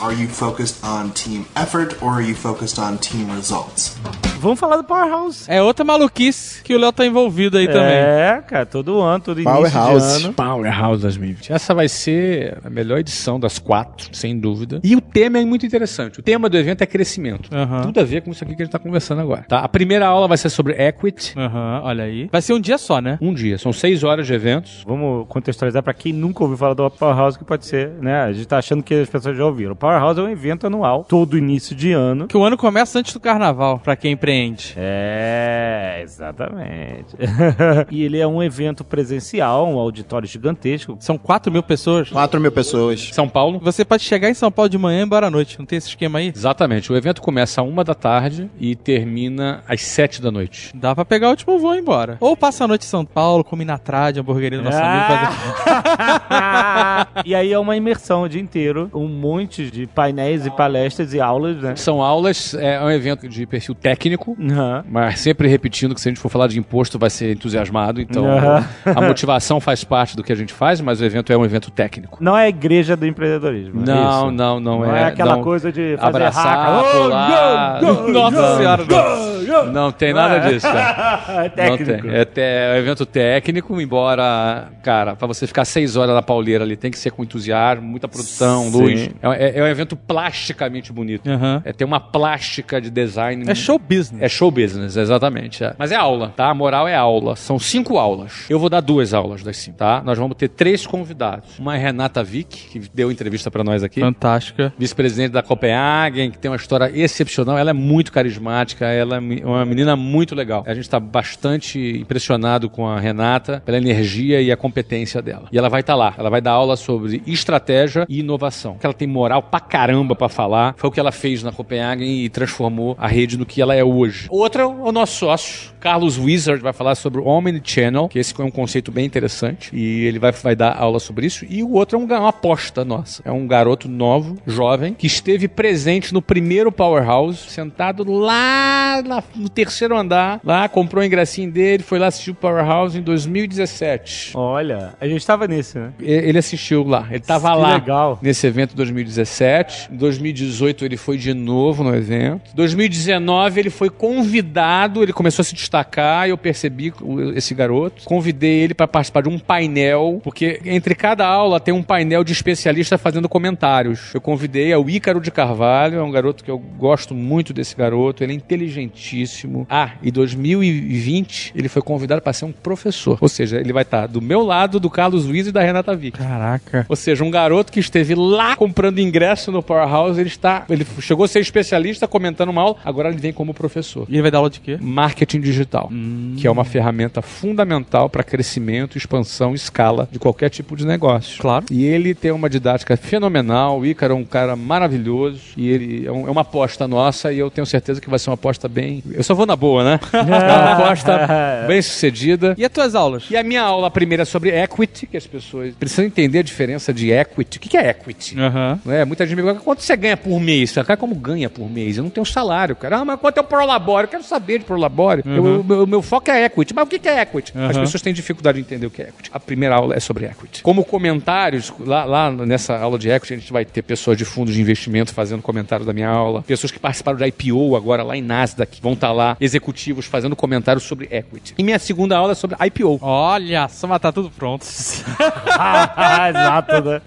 Are you focused on team effort or are you focused on team results? Vamos falar do Powerhouse. É outra maluquice que o Léo tá envolvido aí também. É, cara, todo ano, todo início Powerhouse. de ano. Powerhouse 2020. Essa vai ser a melhor edição das quatro, sem dúvida. E o tema é muito interessante. O tema do evento é crescimento. Tudo a ver com isso aqui que a gente tá conversando agora. Tá? A primeira aula vai ser sobre equity. Aham, olha aí. Vai ser um dia só, né? Um dia. São seis horas de eventos. Vamos contextualizar pra quem nunca ouviu falar do Powerhouse, que pode ser, né? A gente tá achando que as pessoas já ouviram. O Powerhouse é um evento anual, todo início de ano. Que o ano começa antes do carnaval, pra quem empreende. É, exatamente. e ele é um evento presencial, um auditório gigantesco. São 4 mil pessoas. 4 mil pessoas. São Paulo. Você pode chegar em São Paulo de manhã e ir embora à noite. Não tem esse esquema aí? Exatamente. O evento começa a uma da tarde e termina às sete da noite. Dá pra pegar o último voo e ir embora. Ou passa a noite em São Paulo, come na trade, hamburgueria do nosso amigo. Fazer... e aí é uma imersão o dia inteiro, um monte de painéis e palestras e aulas, né? São aulas, é um evento de perfil técnico, Uhum. mas sempre repetindo que se a gente for falar de imposto vai ser entusiasmado, então Aham. a motivação faz parte do que a gente faz, mas o evento é um evento técnico. Não é a igreja do empreendedorismo. é Não, isso? não, não, Não é. é aquela não. coisa de fazer Abraçar, haca. pular. Go, go, Nossa go, senhora, não. Não tem nada disso, cara. é técnico. Não tem. É, é um evento técnico, embora, cara, pra você ficar seis horas na pauleira ali, tem que ser com entusiasmo, muita produção, Sim. luz. É, é- é um evento plasticamente bonito. Aham. É ter uma plástica de design. É show business. É show business, exatamente. é. Mas é aula, tá? A moral é aula. São cinco aulas. Eu vou dar duas aulas das cinco, tá? Nós vamos ter três convidados. Uma é Renata Vick, que deu entrevista pra nós aqui. Fantástica. Vice-presidente da Copenhagen, que tem uma história excepcional. Ela é muito carismática, ela é uma menina muito legal. A gente está bastante impressionado com a Renata pela energia e a competência dela. E ela vai estar lá. Ela vai dar aula sobre estratégia e inovação. Que ela tem moral pra caramba pra falar. Foi o que ela fez na Copenhagen e transformou a rede no que ela é hoje. Outra é o nosso sócio, Carlos Wizard, vai falar sobre o Omnichannel, que esse é um conceito bem interessante. E ele vai, vai dar aula sobre isso. E o outro é um uma aposta nossa. É um garoto novo, jovem, que esteve presente no primeiro Powerhouse, sentado lá na- no terceiro andar. Lá, comprou o ingressinho dele, foi lá assistir o Powerhouse em 2017. Olha, a gente tava nesse, né? Ele assistiu lá. Ele tava Que lá legal. nesse evento em 2017. Em 2018 ele foi de novo no evento. Em 2019 ele foi convidado, ele começou a se destacar e eu percebi esse garoto. Convidei ele para participar de um painel, porque entre cada aula tem um painel de especialista fazendo comentários. Eu convidei é o Ícaro de Carvalho, é um garoto que eu gosto muito desse garoto, ele é inteligentíssimo. Ah, e 2020 ele foi convidado para ser um professor. Ou seja, ele vai estar do meu lado, do Carlos Luiz e da Renata Vick. Caraca. Ou seja, um garoto que esteve lá comprando ingresso no Powerhouse, ele está, ele chegou a ser especialista comentando aula, agora ele vem como professor. E ele vai dar aula de quê? Marketing digital, que é uma ferramenta fundamental para crescimento, expansão, escala de qualquer tipo de negócio. Claro. E ele tem uma didática fenomenal. O Ícaro é um cara maravilhoso e ele é, um- é uma aposta nossa e eu tenho certeza que vai ser uma aposta bem. Eu só vou na boa, né? É uma aposta bem sucedida. E as tuas aulas? E a minha aula primeira é sobre equity, que as pessoas precisam entender a diferença de equity. O que é equity? Aham. É, muita gente me pergunta quanto você ganha por mês. Cara, como ganha por mês? Eu não tenho salário, cara. Ah, mas quanto é o prolabório? Eu quero saber de prolabório. Eu- O meu, meu foco é equity. Mas o que é equity? As Uhum. pessoas têm dificuldade de entender o que é equity. A primeira aula é sobre equity. Como comentários, lá, lá nessa aula de equity, a gente vai ter pessoas de fundos de investimento fazendo comentário da minha aula, pessoas que participaram da IPO agora lá em Nasdaq, vão estar lá, executivos fazendo comentários sobre equity. E minha segunda aula é sobre IPO. Olha, só matar tudo pronto. Exato, né?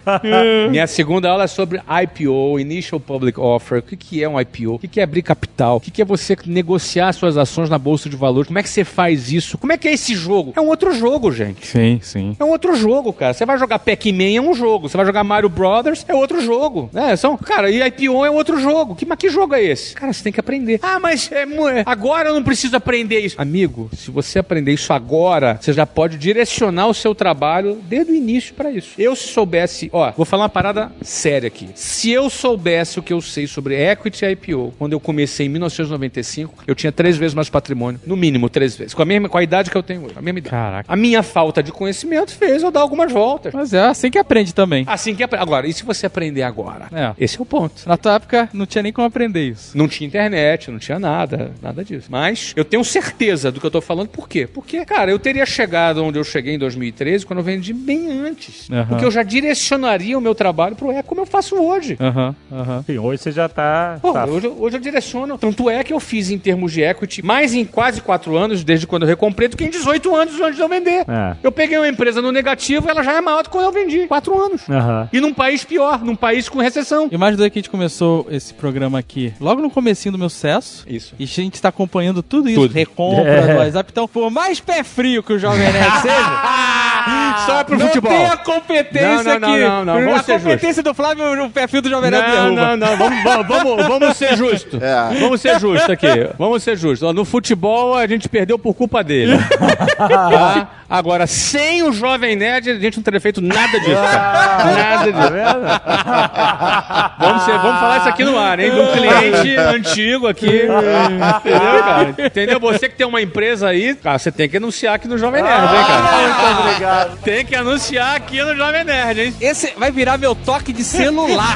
Minha segunda aula é sobre IPO, Initial Public Offer. O que, que é um IPO? O que, que é abrir capital? O que, que é você negociar suas ações na Bolsa de Valores? Como é que você faz isso? Como é que é esse jogo? É um outro jogo, gente. Sim, sim. É um outro jogo, cara. Você vai jogar Pac-Man é um jogo. Você vai jogar Mario Brothers é outro jogo. É, são, cara, e IPO é outro jogo. Que, mas que jogo é esse? Cara, você tem que aprender. Ah, mas é, é, agora eu não preciso aprender isso. Amigo, se você aprender isso agora, você já pode direcionar o seu trabalho desde o início pra isso. Eu se soubesse, ó, vou falar uma parada séria aqui. Se eu soubesse o que eu sei sobre equity e IPO, quando eu comecei em 1995, eu tinha três vezes mais patrimônio, no mínimo três vezes, com a mesma com a idade que eu tenho hoje, a mesma idade. Caraca. A minha falta de conhecimento fez eu dar algumas voltas. Mas é assim que aprende também. Assim que apre- agora, e se você aprender agora? É. Esse é o ponto. Na tua época, não tinha nem como aprender isso. Não tinha internet, não tinha nada, nada disso. Mas eu tenho certeza do que eu tô falando, por quê? Porque, cara, eu teria chegado onde eu cheguei em 2013 quando eu vendi bem antes. Aham. Porque eu já direcionaria o meu trabalho pro E como eu faço hoje. Aham, aham. Enfim, hoje você já tá. Pô, safo. hoje, eu- hoje eu direciono. Tanto é que eu fiz em termos de equity mais em quase 4 anos, desde quando eu recomprei, do que em 18 anos antes de eu vender. É. Eu peguei uma empresa no negativo, ela já é maior do que quando eu vendi. 4 anos. Aham. E num país pior, num país com recessão. E mais doido que a gente começou esse programa aqui logo no comecinho do meu sucesso. Isso. E a gente tá acompanhando tudo isso, Tudo. recompra É. do WhatsApp. Então, por mais pé frio que o Jovem Nerd seja, Só é pro não futebol. tem a competência Não, não, não, aqui. não, não, vamos a ser competência do Flávio, o pé frio do Jovem Nerd Não, derruba. não, não, vamos, vamos, vamos, ser justos. É. Vamos ser justos aqui. Vamos ser justos. No futebol a gente perdeu por culpa dele. Tá? Agora, sem o Jovem Nerd, a gente não teria feito nada disso, cara. Nada disso. Vamos, ser- vamos falar isso aqui no ar, hein? De um cliente antigo aqui. Entendeu, cara? Entendeu? Você que tem uma empresa aí, cara, você tem que anunciar aqui no Jovem Nerd, hein, cara? Muito obrigado. Tem que anunciar aqui no Jovem Nerd, hein? Esse vai virar meu toque de celular.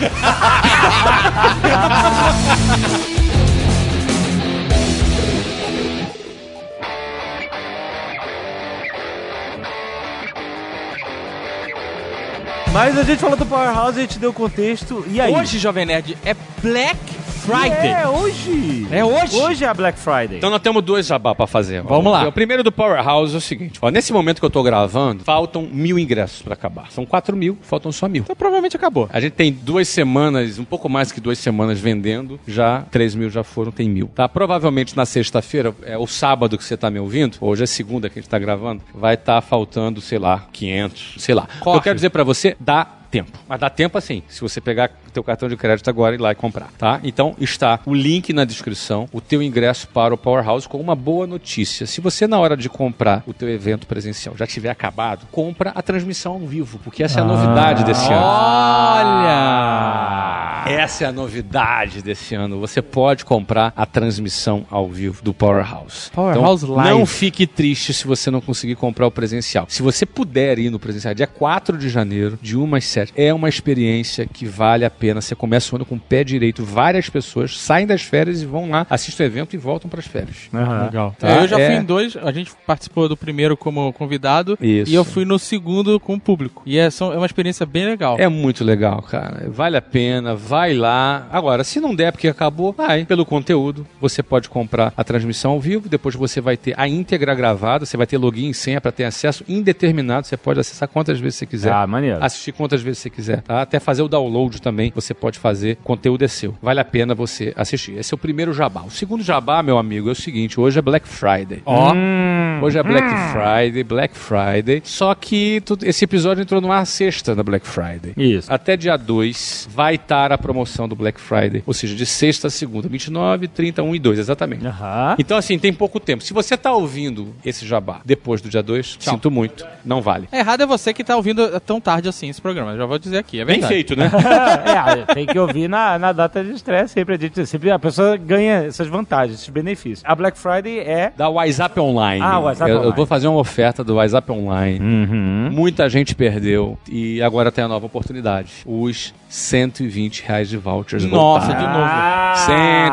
Mas a gente falou do Powerhouse, a gente deu contexto. E aí? Hoje, Jovem Nerd, é Black Friday. É hoje. É hoje? Hoje é a Black Friday. Então nós temos dois jabá pra fazer. Vamos lá. O primeiro do Powerhouse é o seguinte: ó, nesse momento que eu tô gravando, faltam mil ingressos pra acabar. São quatro mil, faltam só mil. Então provavelmente acabou. A gente tem duas semanas, um pouco mais que duas semanas vendendo, já três mil já foram, tem mil. Tá? Provavelmente na sexta-feira, é o sábado que você tá me ouvindo, hoje é segunda que a gente tá gravando, vai estar faltando, sei lá, 500, sei lá. Que Eu quero dizer pra você, dá tempo. Mas dá tempo assim, se você pegar teu cartão de crédito agora e ir lá e comprar, tá? Então está o link na descrição, o teu ingresso para o Powerhouse com uma boa notícia. Se você na hora de comprar o teu evento presencial já tiver acabado, compra a transmissão ao vivo, porque essa é a novidade desse ano. Olha! Essa é a novidade desse ano. Você pode comprar a transmissão ao vivo do Powerhouse. Powerhouse então, Live. Não fique triste se você não conseguir comprar o presencial. Se você puder ir no presencial, dia 4 de janeiro, de 1 às 7, é uma experiência que vale a pena. Você começa o ano com o pé direito. Várias pessoas saem das férias e vão lá, assistem o evento e voltam para as férias. Aham. Legal. Tá? eu já É. fui em dois, a gente participou do primeiro como convidado Isso. e eu fui no segundo com o público. E é, são- é uma experiência bem legal. É muito legal, cara. Vale a pena, vai lá. Agora, se não der porque acabou, vai pelo conteúdo. Você pode comprar a transmissão ao vivo, depois você vai ter a íntegra gravada, você vai ter login e senha para ter acesso indeterminado. Você pode acessar quantas vezes você quiser. Ah, maneiro. Assistir quantas vezes você quiser, tá? Até fazer o download também, você pode fazer. O conteúdo é seu. Vale a pena você assistir. Esse é o primeiro jabá. O segundo jabá, meu amigo, é o seguinte: hoje é Black Friday. Ó, Hoje é Black Friday, Black Friday. Só que tu- esse episódio entrou numa sexta da Black Friday. Isso. Até dia 2 vai estar a promoção do Black Friday. Ou seja, de sexta a segunda. 29, 30, 1 e 2, exatamente. Aham. Então, assim, tem pouco tempo. Se você tá ouvindo esse jabá depois do dia 2, sinto muito. Não vale. errado é você que tá ouvindo tão tarde assim esse programa. Já vou dizer aqui, é Bem verdade. feito, né? é, tem que ouvir na, na data de estresse sempre. A, gente, sempre a pessoa ganha essas vantagens, esses benefícios. A Black Friday é. da WhatsApp Online. Ah, WhatsApp eu, eu Online. vou fazer uma oferta do WhatsApp Online. Uhum. Muita gente perdeu e agora tem a nova oportunidade. Os 120 reais de vouchers Nossa, voltaram. de novo. Ah,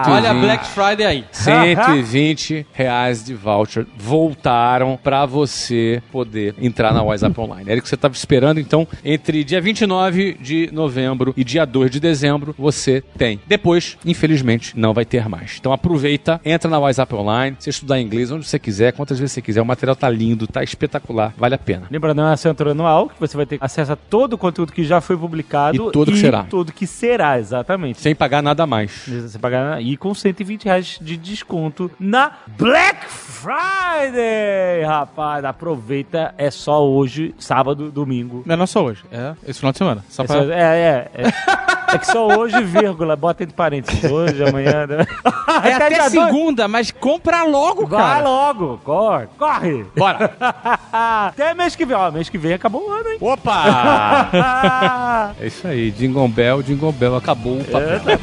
120. Olha a Black Friday aí. 120 reais de voucher voltaram pra você poder entrar na WhatsApp Online. Era o que você estava esperando, então, entre dia 29 de novembro e dia 2 de dezembro, você tem. Depois, infelizmente, não vai ter mais. Então aproveita, entra na WhatsApp Online, você estudar inglês onde você quiser, quantas vezes você quiser. O material tá lindo, tá espetacular, vale a pena. Lembrando, é uma assinatura anual, que você vai ter acesso a todo o conteúdo que já foi publicado. E todo que será. tudo que será, exatamente. Sem pagar nada a mais. Você pagar e com 120 reais de desconto na Black Friday, rapaz. Aproveita, é só hoje, sábado, domingo. Não é não só hoje, é esse final de semana. Só É, pra... só- é, é, é. É que só hoje, vírgula, bota entre parênteses. Hoje, amanhã. Né? É até segunda, mas compra logo, Vai cara. logo, corre, corre. Bora! Até mês que vem. Ó, mês que vem acabou o ano, hein? Opa! é isso aí, Jingle Bell, Jingle Bell, acabou o papel. Até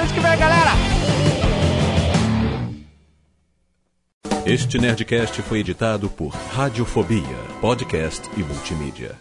mês que vem, galera. Este Nerdcast foi editado por Radiofobia, podcast e multimídia.